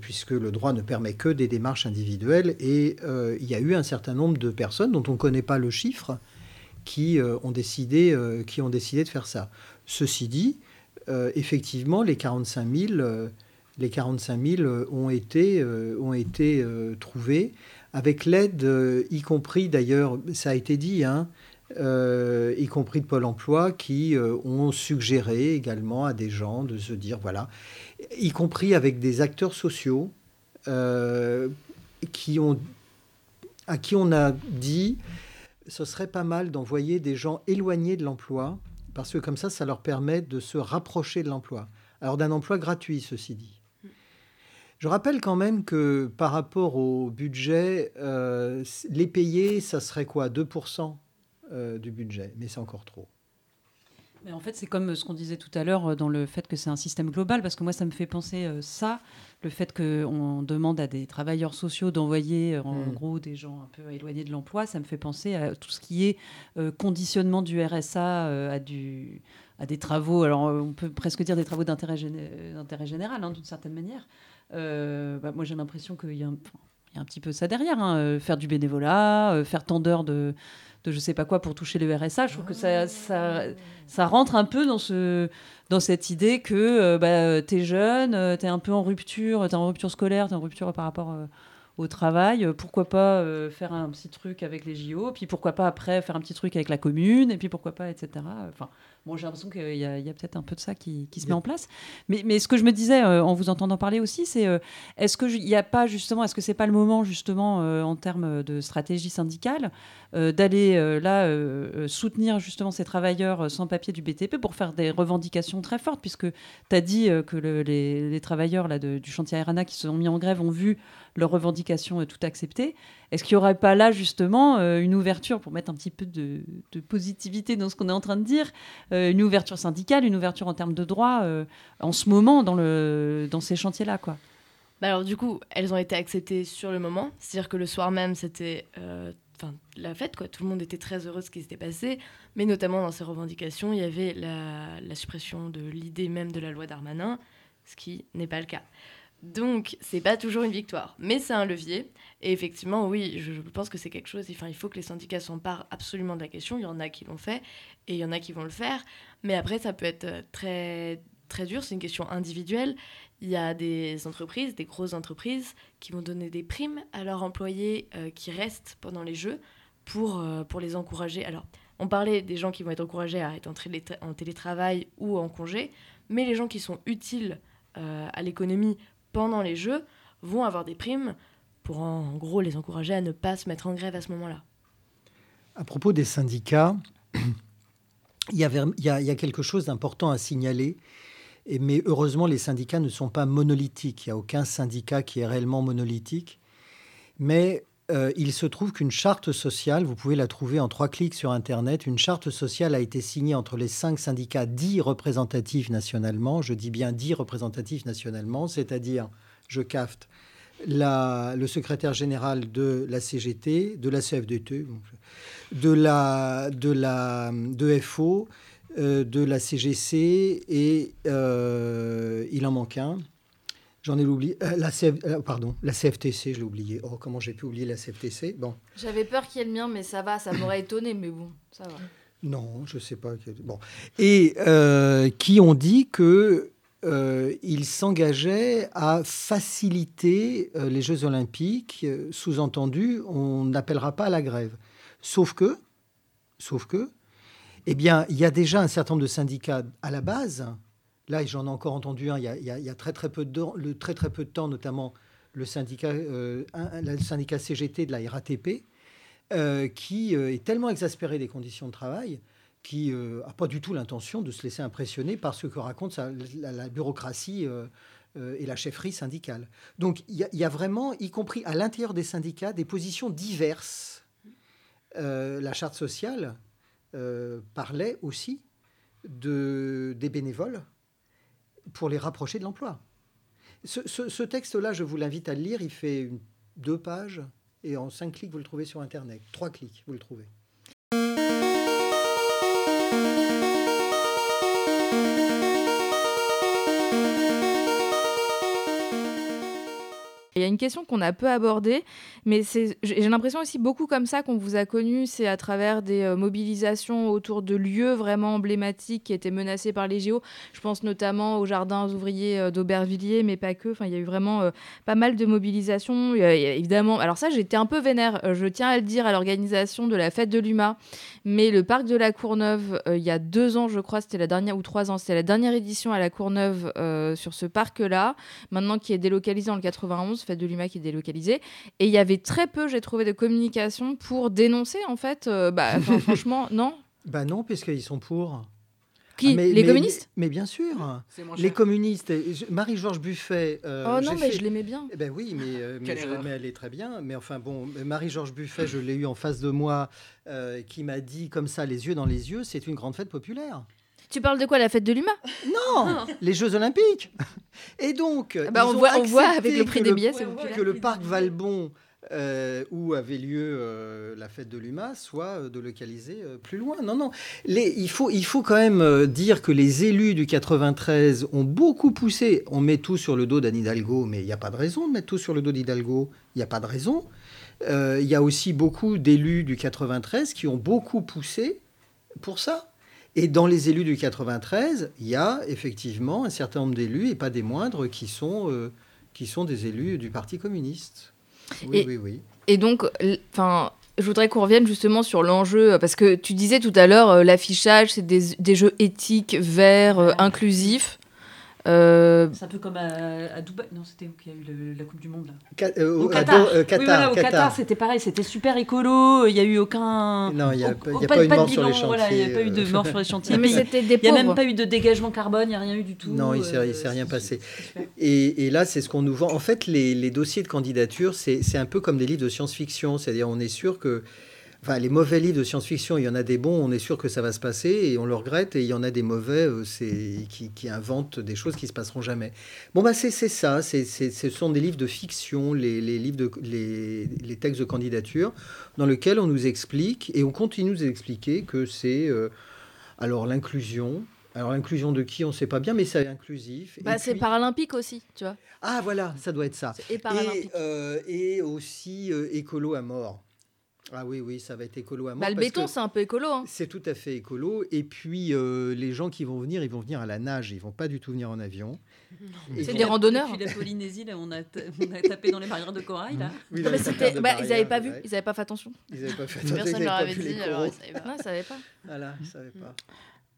puisque le droit ne permet que des démarches individuelles, et il y a eu un certain nombre de personnes dont on ne connaît pas le chiffre qui, ont décidé, qui ont décidé de faire ça. Ceci dit, euh, effectivement, les 45 000, euh, les 45 euh, ont été, ont été trouvés avec l'aide, y compris d'ailleurs, ça a été dit, hein, y compris de Pôle Emploi, qui ont suggéré également à des gens de se dire, voilà, y compris avec des acteurs sociaux qui ont, à qui on a dit, ce serait pas mal d'envoyer des gens éloignés de l'emploi parce que comme ça, ça leur permet de se rapprocher de l'emploi. Alors d'un emploi gratuit, ceci dit. Je rappelle quand même que par rapport au budget, euh, les payer, ça serait quoi? 2% euh, du budget, mais c'est encore trop. Mais en fait, c'est comme ce qu'on disait tout à l'heure euh, dans le fait que c'est un système global, parce que moi, ça me fait penser ça le fait qu'on demande à des travailleurs sociaux d'envoyer euh, en mm. gros des gens un peu éloignés de l'emploi, ça me fait penser à tout ce qui est euh, conditionnement du RSA euh, à, du, à des travaux, alors on peut presque dire des travaux d'intérêt général, hein, d'une certaine manière. Bah, moi j'ai l'impression qu'il y a un, il y a un petit peu ça derrière. hein, faire du bénévolat, faire tant d'heures de, de je sais pas quoi pour toucher le RSA. Je trouve que ça, ça, ça rentre un peu dans, ce, dans cette idée que bah, tu es jeune, tu es un peu en rupture, tu es en rupture scolaire, tu es en rupture par rapport au travail. Euh, pourquoi pas euh, faire un petit truc avec les JO, puis pourquoi pas après faire un petit truc avec la commune, et puis pourquoi pas, etc. Enfin, bon, j'ai l'impression qu'il y a, peut-être un peu de ça qui, se met en place. Mais, mais, ce que je me disais euh, en vous entendant parler aussi, c'est est-ce qu'il n'y a pas justement, est-ce que c'est pas le moment justement en termes de stratégie syndicale d'aller là soutenir justement ces travailleurs sans papier du BTP pour faire des revendications très fortes, puisque tu as dit que les, travailleurs là, du chantier Arana qui se sont mis en grève ont vu leurs revendications tout acceptées. Est-ce qu'il n'y aurait pas là justement euh, une ouverture pour mettre un petit peu de, positivité dans ce qu'on est en train de dire, euh, une ouverture syndicale, une ouverture en termes de droits euh, en ce moment dans, ces chantiers-là quoi? Bah alors du coup, elles ont été acceptées sur le moment, c'est-à-dire que le soir même, c'était la fête, quoi. Tout le monde était très heureux de ce qui s'était passé, mais notamment dans ces revendications, il y avait la suppression de l'idée même de la loi Darmanin, ce qui n'est pas le cas. Donc, c'est pas toujours une victoire, mais c'est un levier. Et effectivement, oui, je, pense que c'est quelque chose. Enfin, il faut que les syndicats s'emparent absolument de la question. Il y en a qui l'ont fait et il y en a qui vont le faire. Mais après, ça peut être euh, très, très dur. C'est une question individuelle. Il y a des entreprises, des grosses entreprises, qui vont donner des primes à leurs employés euh, qui restent pendant les Jeux pour, euh, pour les encourager. Alors, on parlait des gens qui vont être encouragés à être en, télétravail ou en congé, mais les gens qui sont utiles à l'économie pendant les Jeux vont avoir des primes pour en gros les encourager à ne pas se mettre en grève à ce moment-là. À propos des syndicats, <clears throat> il y, a, quelque chose d'important à signaler. Et, mais heureusement, les syndicats ne sont pas monolithiques. Il n'y a aucun syndicat qui est réellement monolithique. Mais euh, il se trouve qu'une charte sociale, vous pouvez la trouver en trois clics sur Internet, une charte sociale a été signée entre les cinq syndicats dits représentatifs nationalement, je dis bien dits représentatifs nationalement, c'est-à-dire, je cafte, le secrétaire général de la CGT, de la CFDT, de la, de la de FO, euh, de la CGC et euh, il en manque un, J'en ai oublié. Euh, la, euh, pardon, la CFTC, je l'ai oublié. Oh, comment j'ai pu oublier la CFTC Bon. J'avais peur qu'il y ait le mien, mais ça va, ça m'aurait étonné, mais bon, ça va. Non, je sais pas. Bon. Et euh, qui ont dit que ils s'engageaient à faciliter les Jeux Olympiques. Sous-entendu, on n'appellera pas à la grève. Sauf que, sauf que, eh bien, il y a déjà un certain nombre de syndicats à la base Là, j'en ai encore entendu un il y a, très, très, peu de, temps, notamment le syndicat, euh, le syndicat CGT de la RATP, euh, qui euh, est tellement exaspéré des conditions de travail qui n'a pas du tout l'intention de se laisser impressionner par ce que raconte la, bureaucratie et la chefferie syndicale. Donc il y, a vraiment, y compris à l'intérieur des syndicats, des positions diverses. la charte sociale parlait aussi de, des bénévoles pour les rapprocher de l'emploi. Ce, texte-là, je vous l'invite à le lire. Il fait deux pages et en cinq clics, vous le trouvez sur Internet. Trois clics, vous le trouvez. Une question qu'on a peu abordée, mais j'ai l'impression aussi beaucoup comme ça qu'on vous a connu, c'est à travers des euh, mobilisations autour de lieux vraiment emblématiques qui étaient menacés par les JO. Je pense notamment aux jardins ouvriers euh, d'Aubervilliers, mais pas que. Enfin, il y a eu vraiment euh, pas mal de mobilisations. évidemment, alors ça, j'étais un peu vénère. je tiens à le dire à l'organisation de la fête de l'UMA, mais le parc de la Courneuve, il y a deux ans, je crois, c'était la dernière ou trois ans, c'était la dernière édition à la Courneuve sur ce parc-là, maintenant qui est délocalisé en le 91 de l'UMA qui est délocalisée. Et il y avait très peu, j'ai trouvé, de communication pour dénoncer, en fait. Euh, bah, <laughs> franchement, non Bah non, puisqu'ils sont pour. Qui ah, Les communistes mais, bien sûr. Les communistes. Marie-Georges Buffet. Euh, oh non, mais je l'aimais bien. Eh ben oui, mais, euh, mais, elle est très bien. Mais enfin bon, Marie-Georges Buffet, je l'ai eu en face de moi, qui m'a dit comme ça, les yeux dans les yeux, c'est une grande fête populaire. Tu parles de quoi La fête de l'humain? Non Les Jeux Olympiques Et donc, ah bah, on, voit, on voit avec le prix des billets, c'est Que le parc Valbon euh, où avait lieu euh, la fête de l'UMA, soit euh, de localiser euh, plus loin. Non, non. Les, il, faut, il faut quand même dire que les élus du 93 ont beaucoup poussé. On met tout sur le dos d'Anne Hidalgo, mais il n'y a pas de raison de mettre tout sur le dos d'Hidalgo. Il n'y a pas de raison. Euh, Il y a aussi beaucoup d'élus du 93 qui ont beaucoup poussé pour ça. Et dans les élus du 93, il y a effectivement un certain nombre d'élus, et pas des moindres, qui sont, euh, qui sont des élus du Parti communiste. Oui, Et- oui, oui. Et donc, enfin, je voudrais qu'on revienne justement sur l'enjeu, parce que tu disais tout à l'heure, euh, l'affichage, c'est des, des jeux éthiques, verts, euh, inclusifs. Euh, C'est un peu comme à, à Dubaï. Non, c'était où qu'il y a eu le- la Coupe du Monde là Ca- euh, Au Qatar. euh, oui, voilà, au Qatar. Qatar, c'était pareil, c'était super écolo. Il n'y a eu aucun. Non, il n'y a, pas- il au- y a pas eu de mort sur les voilà, <laughs> chantiers. Il n'y a pas eu de euh. mort sur les chantiers. mais Il c'était des n'y a même pas eu de dégagement carbone, il n'y a rien eu du tout. Non, il ne euh, s'est rien passé. Et, et là, c'est ce qu'on nous vend. En fait, les, les dossiers de candidature, c'est c'est un peu comme des livres de science-fiction. C'est-à-dire, on est sûr que. Enfin, les mauvais livres de science-fiction, il y en a des bons, on est sûr que ça va se passer et on le regrette. Et il y en a des mauvais euh, qui, qui inventent des choses qui se passeront jamais. Bon, bah, c'est ça. c'est c'est- ce sont des livres de fiction, les, les livres de, les, les textes de candidature, dans lesquels on nous explique et on continue de nous expliquer que c'est. euh, alors, l'inclusion. Alors, l'inclusion de qui, on ne sait pas bien, mais c'est inclusif. Bah, c'est puis- paralympique aussi, tu vois. ah voilà, ça doit être ça. Et paralympique. Et, euh, et aussi euh, écolo à mort. Ah oui, oui, ça va être écolo à mort. Bah, le parce béton, c'est un peu écolo. hein. c'est tout à fait écolo. Et puis, euh, les gens qui vont venir, ils vont venir à la nage. Ils vont pas du tout venir en avion. C'est vont- des randonneurs. Depuis la Polynésie, là, on a, t- on a tapé dans les barrières de corail. Là. <laughs> Oui, mais de bah, ils n'avaient pas vu, ouais. ils n'avaient pas fait attention. Ils n'avaient pas fait Personne ils ne leur avait dit, alors coraux. ils ils savaient pas. Voilà, ils savaient pas.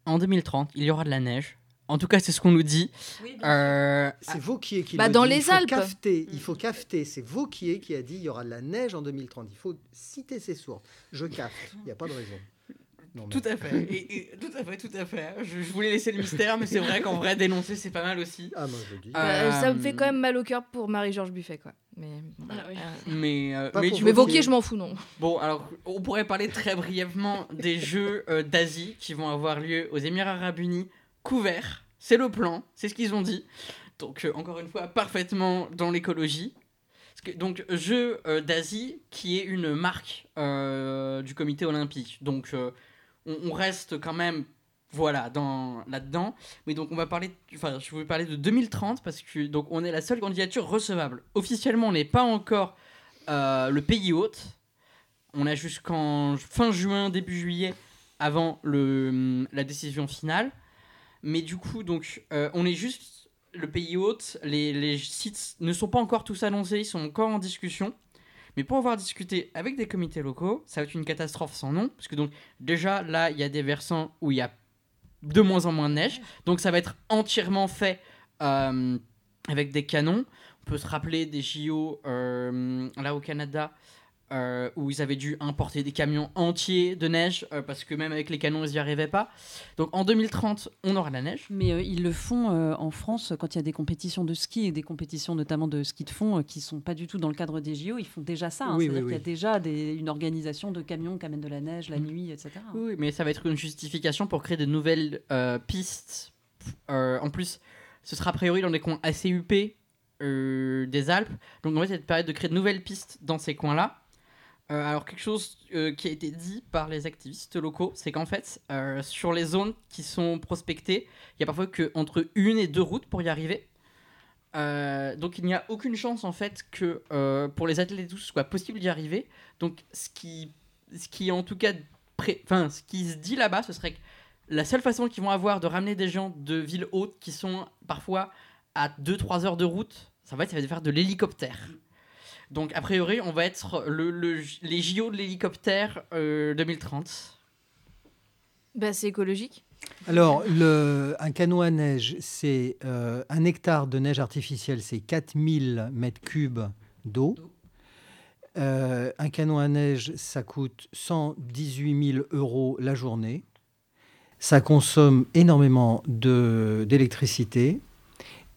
En 2030, il y aura de la neige. En tout cas, c'est ce qu'on nous dit. Oui, Euh, C'est Vauquier qui Bah, le dans dit. les il faut Alpes. Cafeter, il faut cafeter. C'est Vauquier qui a dit il y aura de la neige en 2030. Il faut citer ses sources. Je cafte. Il n'y a pas de raison. Non, mais- Tout à fait. Et, et- tout à fait, tout à fait. Je, je voulais laisser le mystère, mais c'est vrai qu'en vrai, dénoncer, c'est pas mal aussi. Ah, moi je le dis. Euh, Bah, ça me fait quand même mal au cœur pour Marie-Georges Buffet, quoi. Mais, bon, Ah oui. euh, Mais, euh, mais mais Vauquier, je m'en fous, non. Bon, alors, on pourrait parler très brièvement des Jeux euh, d'Asie qui vont avoir lieu aux Émirats Arabes Unis, couverts. C'est le plan, c'est ce qu'ils ont dit. Donc, euh, encore une fois, parfaitement dans l'écologie. Donc, Jeux euh, d'Asie, qui est une marque euh, du comité olympique. Donc, on, reste quand même, voilà, dans là-dedans. Mais donc, on va parler, enfin, je vais parler de 2030 parce que donc on est la seule candidature recevable. Officiellement, on n'est pas encore le pays hôte. On a jusqu'en fin juin, début juillet, avant le, la décision finale. Mais du coup, donc, euh, on est juste le pays hôte. Les, sites ne sont pas encore tous annoncés, ils sont encore en discussion. Mais pour avoir discuté avec des comités locaux, ça va être une catastrophe sans nom. Parce que donc, déjà, là, il y a des versants où il y a de moins en moins de neige. Donc, ça va être entièrement fait euh, avec des canons. On peut se rappeler des JO euh, là au Canada euh, où ils avaient dû importer des camions entiers de neige euh, parce que même avec les canons ils n'y arrivaient pas. Donc en 2030 on aura de la neige. Mais euh, ils le font en France quand il y a des compétitions de ski et des compétitions notamment de ski de fond euh, qui sont pas du tout dans le cadre des JO. Ils font déjà ça. hein. Oui, C'est-à-dire oui, qu'il y a déjà des- une organisation de camions qui amènent de la neige la Mhm. nuit, etc. Oui, mais ça va être une justification pour créer de nouvelles pistes. En plus, ce sera a priori dans des coins assez huppés des Alpes. Donc en fait, ça va permettre de créer de nouvelles pistes dans ces coins-là. Euh, alors quelque chose euh, qui a été dit par les activistes locaux, c'est qu'en fait, euh, sur les zones qui sont prospectées, il y a parfois que entre une et deux routes pour y arriver. Donc il n'y a aucune chance en fait que pour les athlètes ce soit possible d'y arriver. Donc ce qui, ce qui en tout cas, pré- enfin ce qui se dit là-bas, ce serait que la seule façon qu'ils vont avoir de ramener des gens de villes hautes qui sont parfois à 2-3 heures de route, ça va être, ça va faire de l'hélicoptère. Donc a priori, on va être le, le- les JO de l'hélicoptère euh, 2030. Bah, c'est écologique. Alors, le, un canot à neige, c'est euh, un hectare de neige artificielle, c'est 4000 mètres cubes d'eau. Euh, un canot à neige, ça coûte 118 000 euros la journée. Ça consomme énormément d'électricité.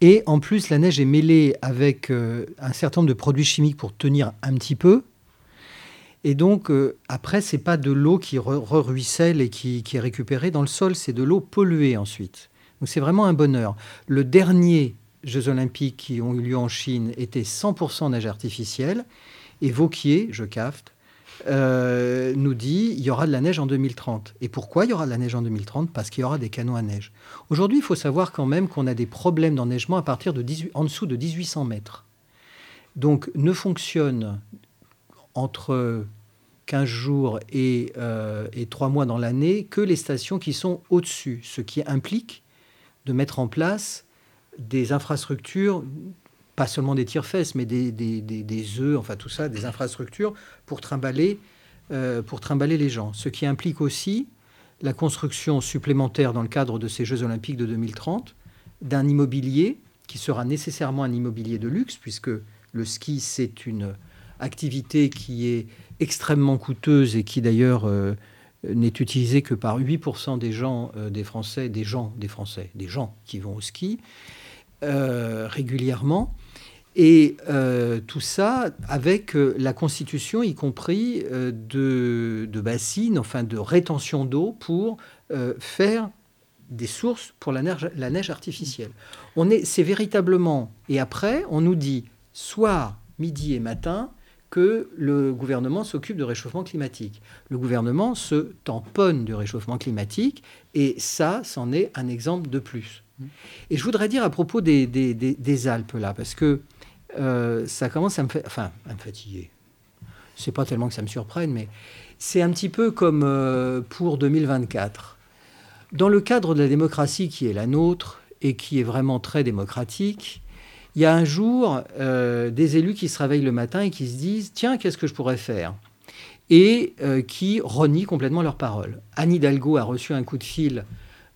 Et en plus, la neige est mêlée avec euh, un certain nombre de produits chimiques pour tenir un petit peu. Et donc, euh, après, c'est pas de l'eau qui re-ruisselle et qui, qui est récupérée dans le sol, c'est de l'eau polluée ensuite. Donc, c'est vraiment un bonheur. Le dernier Jeux Olympiques qui ont eu lieu en Chine était 100% neige artificielle. Et Vauquier, je cafte, euh, nous dit il y aura de la neige en 2030. Et pourquoi il y aura de la neige en 2030 Parce qu'il y aura des canons à neige. Aujourd'hui, il faut savoir quand même qu'on a des problèmes d'enneigement à partir de 18, en dessous de 1800 mètres. Donc ne fonctionne entre 15 jours et, euh, et 3 mois dans l'année que les stations qui sont au-dessus, ce qui implique de mettre en place des infrastructures pas seulement des tire-fesses, mais des, des, des, œufs, enfin tout ça, des infrastructures pour trimballer, euh, pour les gens. Ce qui implique aussi la construction supplémentaire dans le cadre de ces Jeux olympiques de 2030 d'un immobilier qui sera nécessairement un immobilier de luxe, puisque le ski, c'est une activité qui est extrêmement coûteuse et qui d'ailleurs euh, n'est utilisée que par 8% des gens, euh, des Français, des gens, des Français, des gens qui vont au ski régulièrement. Et euh, tout ça avec euh, la constitution, y compris euh, de, de, bassines, enfin de rétention d'eau pour faire des sources pour la neige, la neige artificielle. On est, c'est véritablement. Et après, on nous dit soir, midi et matin que le gouvernement s'occupe de réchauffement climatique. Le gouvernement se tamponne du réchauffement climatique et ça, c'en est un exemple de plus. Et je voudrais dire à propos des, des, des, des Alpes là, parce que euh, ça commence à me, enfin, à fatiguer. C'est pas tellement que ça me surprenne, mais c'est un petit peu comme euh, pour 2024. Dans le cadre de la démocratie qui est la nôtre et qui est vraiment très démocratique, il y a un jour euh, des élus qui se réveillent le matin et qui se disent Tiens, qu'est-ce que je pourrais faire? Et qui renient complètement leurs paroles. Anne Hidalgo a reçu un coup de fil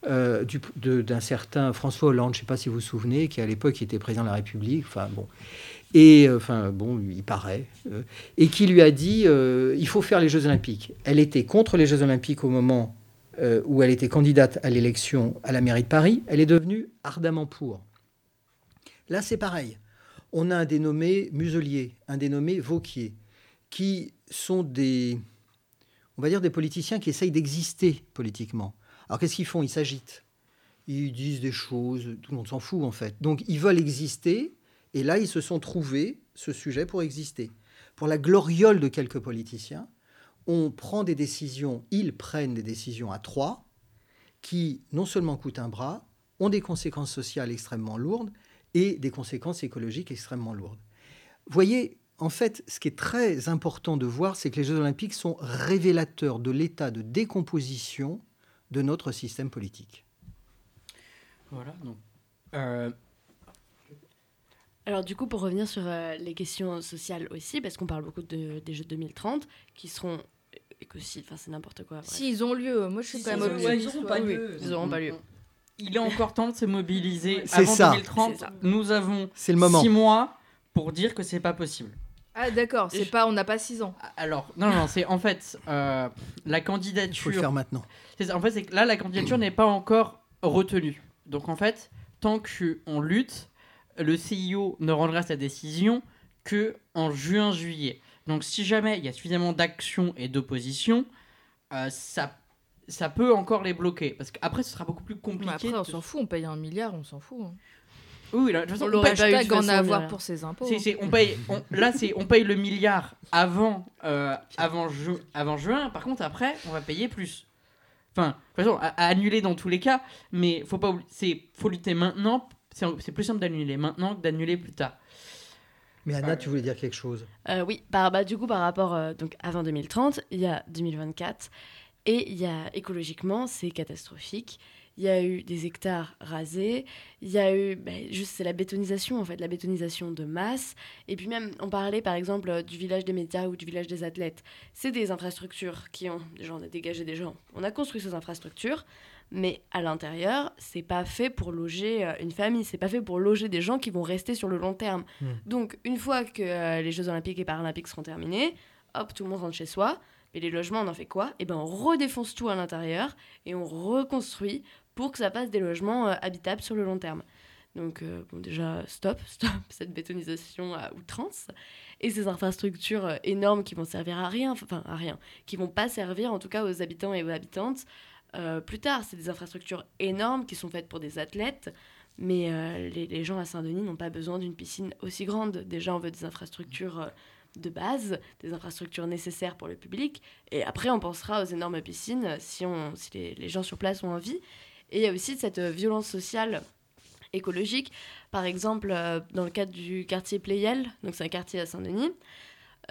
d'un certain François Hollande, je ne sais pas si vous vous souvenez, qui à l'époque était président de la République. Enfin bon, et euh, enfin bon, il paraît, euh, et qui lui a dit euh, il faut faire les Jeux Olympiques. Elle était contre les Jeux Olympiques au moment où elle était candidate à l'élection à la mairie de Paris. Elle est devenue ardemment pour. Là, c'est pareil. On a un dénommé Muselier, un dénommé Vauquier, qui sont des, on va dire, des politiciens qui essayent d'exister politiquement. Alors qu'est-ce qu'ils font? Ils s'agitent. Ils disent des choses, tout le monde s'en fout en fait. Donc ils veulent exister, et là, ils se sont trouvés ce sujet pour exister. Pour la gloriole de quelques politiciens, on prend des décisions, ils prennent des décisions à trois, qui non seulement coûtent un bras, ont des conséquences sociales extrêmement lourdes et des conséquences écologiques extrêmement lourdes. Voyez, en fait, ce qui est très important de voir, c'est que les Jeux olympiques sont révélateurs de l'état de décomposition de notre système politique. Voilà, donc. Euh, alors du coup, pour revenir sur euh, les questions sociales aussi, parce qu'on parle beaucoup de, des Jeux 2030, qui seront écocides, enfin c'est n'importe quoi. S'ils ont lieu, moi je suis quand même ils n'auront pas lieu. Ils n'auront pas lieu. Il est encore temps de se mobiliser avant ça. 2030. Nous avons le moment. six mois pour dire que c'est pas possible. Ah d'accord, c'est pas, on n'a pas six ans. Alors non non, c'est en fait euh, la candidature. Il faut le faire maintenant. En fait, c'est que là la candidature n'est pas encore retenue. Donc en fait, tant qu'on lutte, le CIO ne rendra sa décision que en juin-juillet. Donc si jamais il y a suffisamment d'actions et d'opposition, euh, ça, ça peut encore les bloquer. Parce qu'après, ce sera beaucoup plus compliqué. Mais après, on s'en fout, on paye un milliard, on s'en fout. Hein. Oui, là, de toute façon, on l'aurait pas eu en avoir pour ses impôts. on paye, là, c'est on paye le milliard avant, euh, avant, avant juin. Par contre, après, on va payer plus. Enfin, de toute façon, à, annuler dans tous les cas, mais faut pas, c'est faut lutter maintenant c'est plus simple d'annuler maintenant que d'annuler plus tard. Mais Anna, tu voulais dire quelque chose? Euh, Oui, par, bah, du coup, par rapport euh, donc avant 2030, il y a 2024 et il y a écologiquement, c'est catastrophique. Il y a eu des hectares rasés, il y a eu bah, juste c'est la bétonisation en fait, la bétonisation de masse. Et puis même, on parlait par exemple du village des médias ou du village des athlètes. C'est des infrastructures qui ont gens, on a dégagé des gens. On a construit ces infrastructures mais à l'intérieur, c'est pas fait pour loger euh, une famille, c'est pas fait pour loger des gens qui vont rester sur le long terme. Hmm. Donc, une fois que euh, les Jeux Olympiques et Paralympiques seront terminés, hop, tout le monde rentre chez soi. Mais les logements, on en fait quoi? Eh ben, on redéfonce tout à l'intérieur et on reconstruit pour que ça passe des logements euh, habitables sur le long terme. Donc, bon, déjà, stop, <laughs> stop cette bétonisation à outrance. Et ces infrastructures énormes qui vont servir à rien, enfin à rien, qui vont pas servir en tout cas aux habitants et aux habitantes, euh, plus tard. C'est des infrastructures énormes qui sont faites pour des athlètes, mais euh, les, gens à Saint-Denis n'ont pas besoin d'une piscine aussi grande. Déjà, on veut des infrastructures euh, de base, des infrastructures nécessaires pour le public. Et après, on pensera aux énormes piscines si, on, si les, les gens sur place ont envie. Et il y a aussi cette violence sociale écologique. Par exemple, euh, dans le cadre du quartier Playel, donc c'est un quartier à Saint-Denis,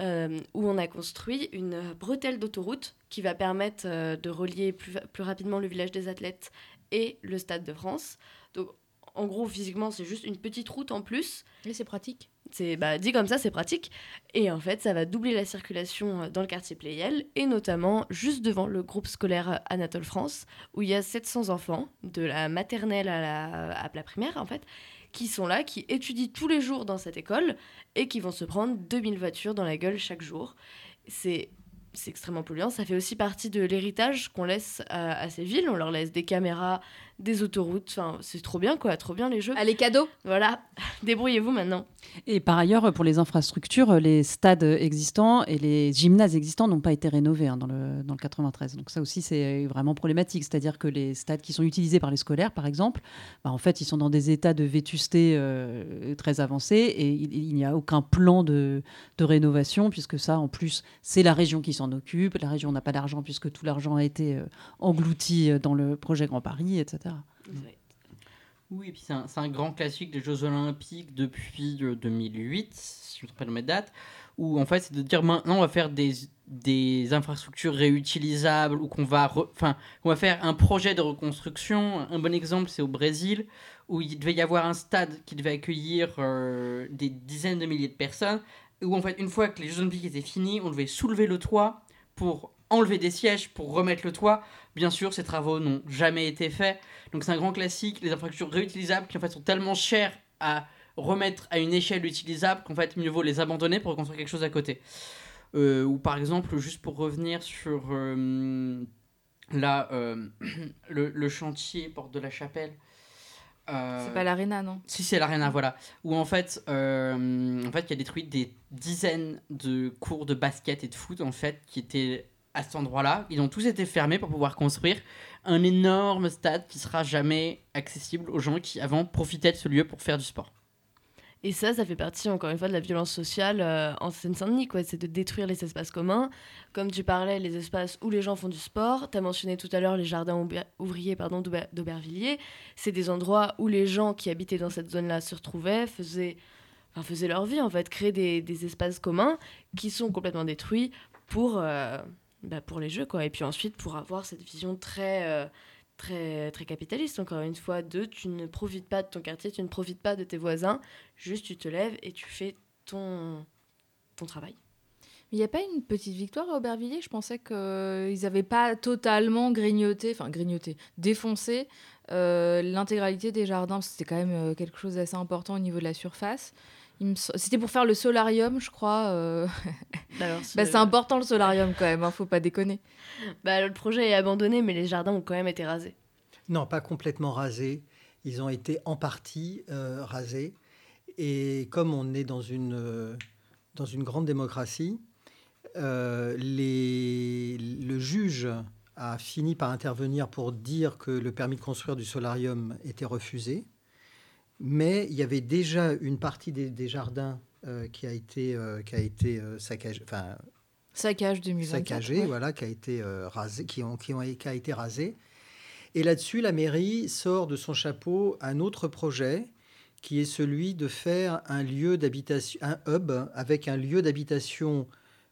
euh, où on a construit une bretelle d'autoroute qui va permettre euh, de relier plus, plus rapidement le village des athlètes et le Stade de France. Donc, en gros, physiquement, c'est juste une petite route en plus. Et c'est pratique. C'est bah, dit comme ça, c'est pratique. Et en fait, ça va doubler la circulation euh, dans le quartier Playel, et notamment juste devant le groupe scolaire Anatole France, où il y a 700 enfants, de la maternelle à la, à la primaire, en fait, qui sont là, qui étudient tous les jours dans cette école, et qui vont se prendre 2000 voitures dans la gueule chaque jour. C'est extrêmement polluant. Ça fait aussi partie de l'héritage qu'on laisse à, à, ces villes. On leur laisse des caméras, des autoroutes. Enfin, c'est trop bien, quoi. Trop bien les jeux. Allez, cadeaux Voilà. <laughs> Débrouillez-vous maintenant. Et par ailleurs, pour les infrastructures, les stades existants et les gymnases existants n'ont pas été rénovés hein, dans, le, dans le 93. Donc ça aussi, c'est vraiment problématique. C'est-à-dire que les stades qui sont utilisés par les scolaires, par exemple, bah, en fait, ils sont dans des états de vétusté euh, très avancés et il, il n'y a aucun plan de, de rénovation puisque ça, en plus, c'est la région qui s'en occupe. La région n'a pas d'argent puisque tout l'argent a été euh, englouti dans le projet Grand Paris, etc. Oui, et puis c'est un, grand classique des Jeux Olympiques depuis 2008, si je me de mes dates, où en fait c'est de dire maintenant on va faire des, des infrastructures réutilisables, ou qu'on va, enfin, on va faire un projet de reconstruction. Un bon exemple c'est au Brésil, où il devait y avoir un stade qui devait accueillir euh, des dizaines de milliers de personnes, où en fait une fois que les Jeux Olympiques étaient finis, on devait soulever le toit pour enlever des sièges pour remettre le toit. Bien sûr, ces travaux n'ont jamais été faits. Donc c'est un grand classique, les infrastructures réutilisables qui en fait sont tellement chères à remettre à une échelle utilisable qu'en fait mieux vaut les abandonner pour reconstruire quelque chose à côté. Euh, ou par exemple, juste pour revenir sur euh, là, euh, <clears throat> le, le, chantier Porte de la Chapelle. c'est pas l'aréna, non? Si, c'est l'aréna, voilà. Où en fait, en fait, il y a détruit des dizaines de cours de basket et de foot en fait qui étaient à cet endroit-là. Ils ont tous été fermés pour pouvoir construire un énorme stade qui sera jamais accessible aux gens qui avant profitaient de ce lieu pour faire du sport. Et ça, ça fait partie encore une fois de la violence sociale euh, en Seine-Saint-Denis, quoi. C'est de détruire les espaces communs. Comme tu parlais, les espaces où les gens font du sport. Tu as mentionné tout à l'heure les jardins ouvriers d'Aubervilliers. C'est des endroits où les gens qui habitaient dans cette zone-là se retrouvaient, faisaient, leur vie, en fait, créer des, des espaces communs qui sont complètement détruits pour. Euh, bah, pour les jeux quoi et puis ensuite pour avoir cette vision très euh, très très capitaliste encore une fois de tu ne profites pas de ton quartier tu ne profites pas de tes voisins juste tu te lèves et tu fais ton ton travail il n'y a pas une petite victoire à Aubervilliers? Je pensais qu'ils euh, n'avaient pas totalement grignoté, enfin grignoté, défoncé euh, l'intégralité des jardins. C'était quand même euh, quelque chose d'assez important au niveau de la surface. C'était pour faire le solarium, je crois. Euh... <laughs> bah, c'est important le solarium quand même, hein, faut pas déconner. Bah, le projet est abandonné, mais les jardins ont quand même été rasés. Non, pas complètement rasés. Ils ont été en partie euh, rasés. Et comme on est dans une, euh, dans une grande démocratie, euh, les, le juge a fini par intervenir pour dire que le permis de construire du solarium était refusé mais il y avait déjà une partie des, des jardins euh, qui a été, euh, qui a été euh, saccagée, enfin, saccage 2024, saccagé, ouais. voilà, qui a été rasé, qui ont, qui ont, qui a été rasé. Et là-dessus, la mairie sort de son chapeau un autre projet qui est celui de faire un lieu d'habitation, un hub avec un lieu d'habitation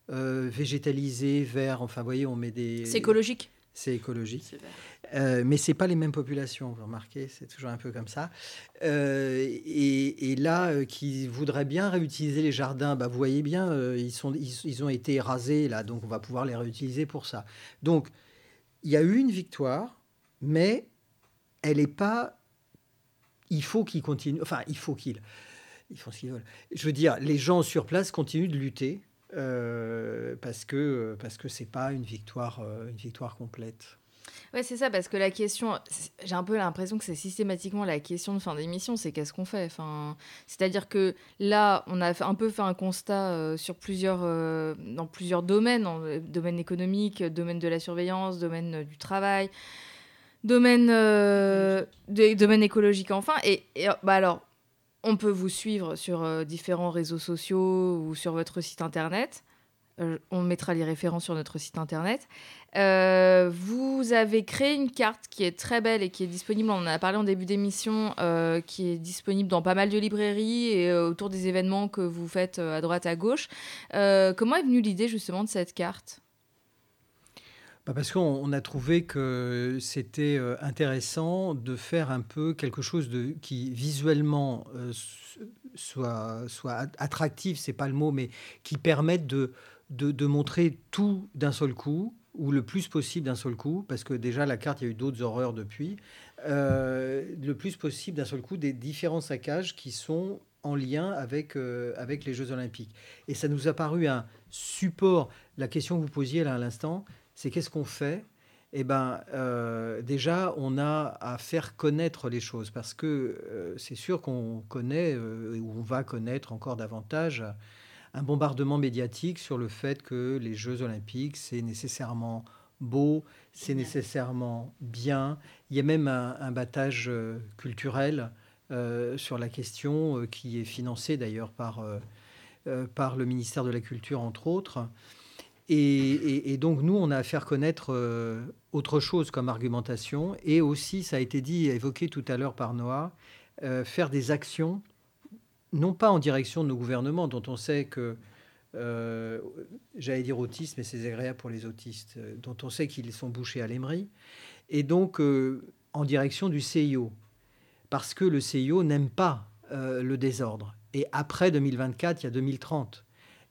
végétalisé, vert. Enfin, vous voyez, on met des. C'est écologique? C'est écologique. Euh, mais ce n'est pas les mêmes populations, vous remarquez, c'est toujours un peu comme ça. Euh, et, et, là, euh, qui voudraient bien réutiliser les jardins, bah, vous voyez bien, euh, ils, sont, ils, ils, ont été rasés, là, donc on va pouvoir les réutiliser pour ça. Donc, il y a eu une victoire, mais elle n'est pas... Il faut qu'ils continuent, enfin, il faut qu'ils... Ils font ce qu'ils veulent. Je veux dire, les gens sur place continuent de lutter. Euh, parce que parce que c'est pas une victoire euh, une victoire complète. Ouais, c'est ça, parce que la question, j'ai un peu l'impression que c'est systématiquement la question de fin d'émission, c'est qu'est-ce qu'on fait enfin, C'est-à-dire que là, on a un peu fait un constat euh, sur plusieurs, dans plusieurs domaines, domaine économique, domaine de la surveillance, domaine du travail, domaine, domaine écologique enfin. Et, et bah alors, on peut vous suivre sur euh, différents réseaux sociaux ou sur votre site internet. Euh, on mettra les références sur notre site internet. Euh, vous avez créé une carte qui est très belle et qui est disponible, on en a parlé en début d'émission, qui est disponible dans pas mal de librairies et autour des événements que vous faites à droite, à gauche. Comment est venue l'idée justement de cette carte? Bah, parce qu'on on a trouvé que c'était euh, intéressant de faire un peu quelque chose de, qui visuellement euh, soit, soit at- attractif, c'est pas le mot, mais qui permette de, de, montrer tout d'un seul coup, ou le plus possible d'un seul coup, parce que déjà la carte, il y a eu d'autres horreurs depuis, euh, le plus possible d'un seul coup des différents saccages qui sont en lien avec, avec les Jeux Olympiques. Et ça nous a paru un support. La question que vous posiez là à l'instant, c'est qu'est-ce qu'on fait? Eh ben, euh, déjà, on a à faire connaître les choses parce que euh, c'est sûr qu'on connaît euh, ou on va connaître encore davantage un bombardement médiatique sur le fait que les Jeux Olympiques, c'est nécessairement beau, c'est nécessairement bien. Il y a même un, un battage euh, culturel sur la question qui est financé d'ailleurs par, par le ministère de la Culture, entre autres. Et, donc, nous, on a à faire connaître euh, autre chose comme argumentation. Et aussi, ça a été dit, évoqué tout à l'heure par Noah, euh, faire des actions, non pas en direction de nos gouvernements, dont on sait que, euh, j'allais dire autisme, mais c'est agréable pour les autistes, dont on sait qu'ils sont bouchés à l'émery, et donc en direction du CIO, parce que le CIO n'aime pas le désordre. Et après 2024, il y a 2030.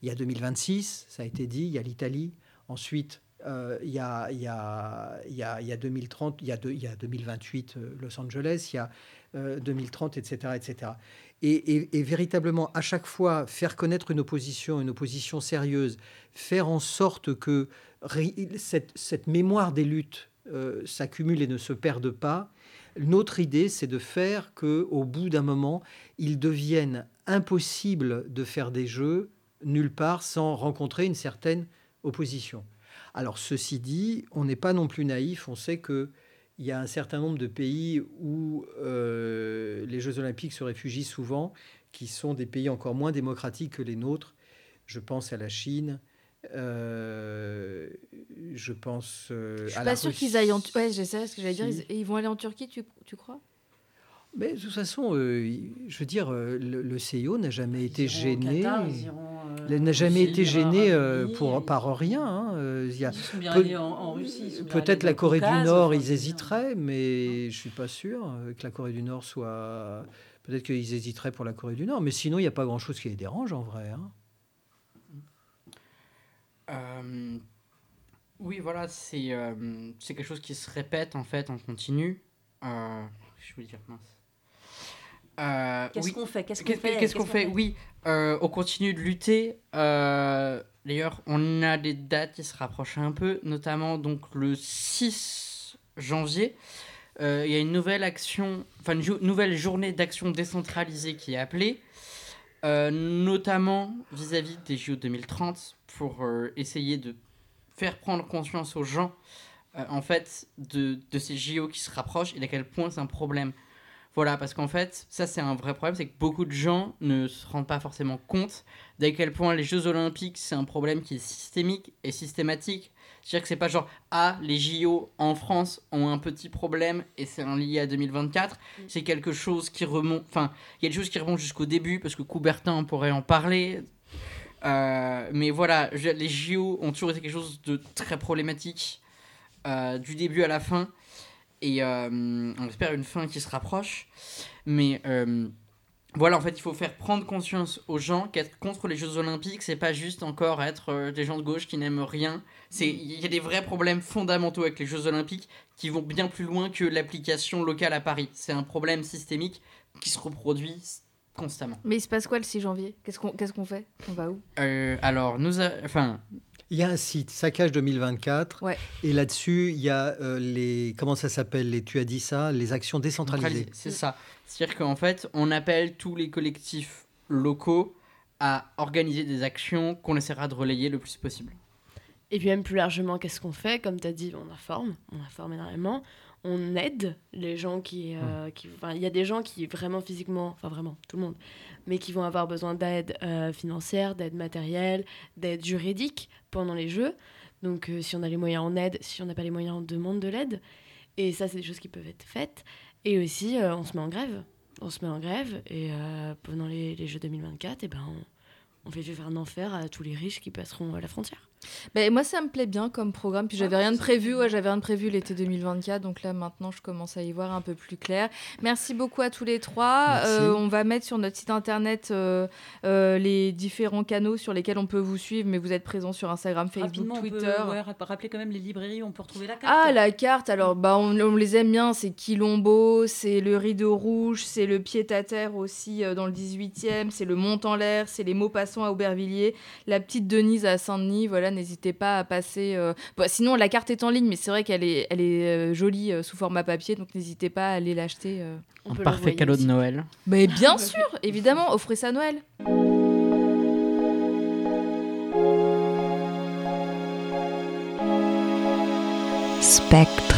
Il y a 2026, ça a été dit, il y a l'Italie. Ensuite, euh, il, y a, il, y a, il, y a, il y a 2030, il y a, il y a 2028 euh, Los Angeles, il y a euh, 2030, etc. etc. Et, véritablement, à chaque fois, faire connaître une opposition, une opposition sérieuse, faire en sorte que cette, cette mémoire des luttes euh, s'accumule et ne se perde pas. Notre idée, c'est de faire que, au bout d'un moment, il devienne impossible de faire des jeux nulle part sans rencontrer une certaine opposition. Alors, ceci dit, on n'est pas non plus naïf. On sait que il y a un certain nombre de pays où euh, les Jeux Olympiques se réfugient souvent, qui sont des pays encore moins démocratiques que les nôtres. Je pense à la Chine. euh, je pense euh, Je suis pas Russie. qu'ils aillent en... Ouais, je sais ce que j'allais dire. Ils... Vont aller en Turquie, tu, tu crois? Mais de toute façon, euh, je veux dire, le, le CIO n'a jamais été Ils gêné. Qatar, ils iront, euh, Il n'a jamais été ils iront gêné en euh, pour, ils- par rien. hein. Euh, il y a- Ils sont bien Peut- allés en, en Russie. Peut-être la Corée du Nord, ils hésiteraient, mais je suis pas sûr euh, que la Corée du Nord soit. Peut-être qu'ils hésiteraient pour la Corée du Nord, mais sinon, il n'y a pas grand-chose qui les dérange en vrai. hein. Euh, oui, voilà, c'est euh, c'est quelque chose qui se répète en fait en continu. Euh, je veux dire, mince. Euh, Qu'est-ce oui. qu'on fait? Qu'est-ce qu'on fait? Oui, euh, on continue de lutter. Euh, D'ailleurs, on a des dates qui se rapprochent un peu, notamment donc le 6 janvier. Il y a une nouvelle action, enfin une jo- nouvelle journée d'action décentralisée qui est appelée, notamment vis-à-vis des JO 2030 pour essayer de faire prendre conscience aux gens en fait de, de ces JO qui se rapprochent et d'à quel point c'est un problème. Voilà, parce qu'en fait, ça c'est un vrai problème, c'est que beaucoup de gens ne se rendent pas forcément compte d'à quel point les Jeux Olympiques c'est un problème qui est systémique et systématique. C'est-à-dire que c'est pas genre ah les JO en France ont un petit problème et c'est un lié à 2024. C'est quelque chose qui remonte, enfin il y a des choses qui remontent jusqu'au début parce que Coubertin on pourrait en parler. Euh, mais voilà, les JO ont toujours été quelque chose de très problématique euh, du début à la fin. Et euh, on espère une fin qui se rapproche. Mais euh, voilà, en fait, il faut faire prendre conscience aux gens qu'être contre les Jeux Olympiques, c'est pas juste encore être euh, des gens de gauche qui n'aiment rien. Il y a des vrais problèmes fondamentaux avec les Jeux Olympiques qui vont bien plus loin que l'application locale à Paris. C'est un problème systémique qui se reproduit constamment. Mais il se passe quoi le 6 janvier? Qu'est-ce qu'on qu'est-ce qu'on fait? On va où? Euh, alors, nous. a- Enfin, Il y a un site, Saccage 2024, Ouais. et là-dessus, il y a euh, les. Comment ça s'appelle les, Tu as dit ça Les actions décentralisées. C'est ça. C'est-à-dire qu'en fait, on appelle tous les collectifs locaux à organiser des actions qu'on essaiera de relayer le plus possible. Et puis même plus largement, qu'est-ce qu'on fait? Comme tu as dit, on informe, on informe énormément. On aide les gens qui. euh, qui- enfin, Il y a des gens qui vraiment physiquement, enfin vraiment, tout le monde, mais qui vont avoir besoin d'aide euh, financière, d'aide matérielle, d'aide juridique pendant les jeux. Donc euh, si on a les moyens, on aide. Si on n'a pas les moyens, on demande de l'aide. Et ça, c'est des choses qui peuvent être faites. Et aussi, euh, on se met en grève. On se met en grève et pendant les, les Jeux 2024, eh ben, on, on fait vivre un enfer à tous les riches qui passeront à la frontière. Ben, moi, ça me plaît bien comme programme. Puis j'avais Ah, rien de prévu. Ouais, j'avais rien de prévu l'été 2024. Donc là, maintenant, je commence à y voir un peu plus clair. Merci beaucoup à tous les trois. Euh, on va mettre sur notre site internet euh, euh, les différents canaux sur lesquels on peut vous suivre. Mais vous êtes présents sur Instagram, Facebook, Rapidement, on peut, Twitter. ouais, rappeler quand même les librairies on peut retrouver la carte. Ah, la carte, alors bah, on, on les aime bien, c'est Quilombo, c'est le Rideau Rouge, c'est le Pied-à-Terre aussi euh, dans le 18e, c'est le Mont en l'air, c'est les Maupassants à Aubervilliers, la petite Denise à Saint-Denis, voilà, n'hésitez pas à passer... euh, bah, sinon, la carte est en ligne, mais c'est vrai qu'elle est, elle est euh, jolie euh, sous format papier, donc n'hésitez pas à aller l'acheter. euh. Un parfait cadeau de. Noël. Mais bien sûr, évidemment, offrez ça à Noël. Spectre.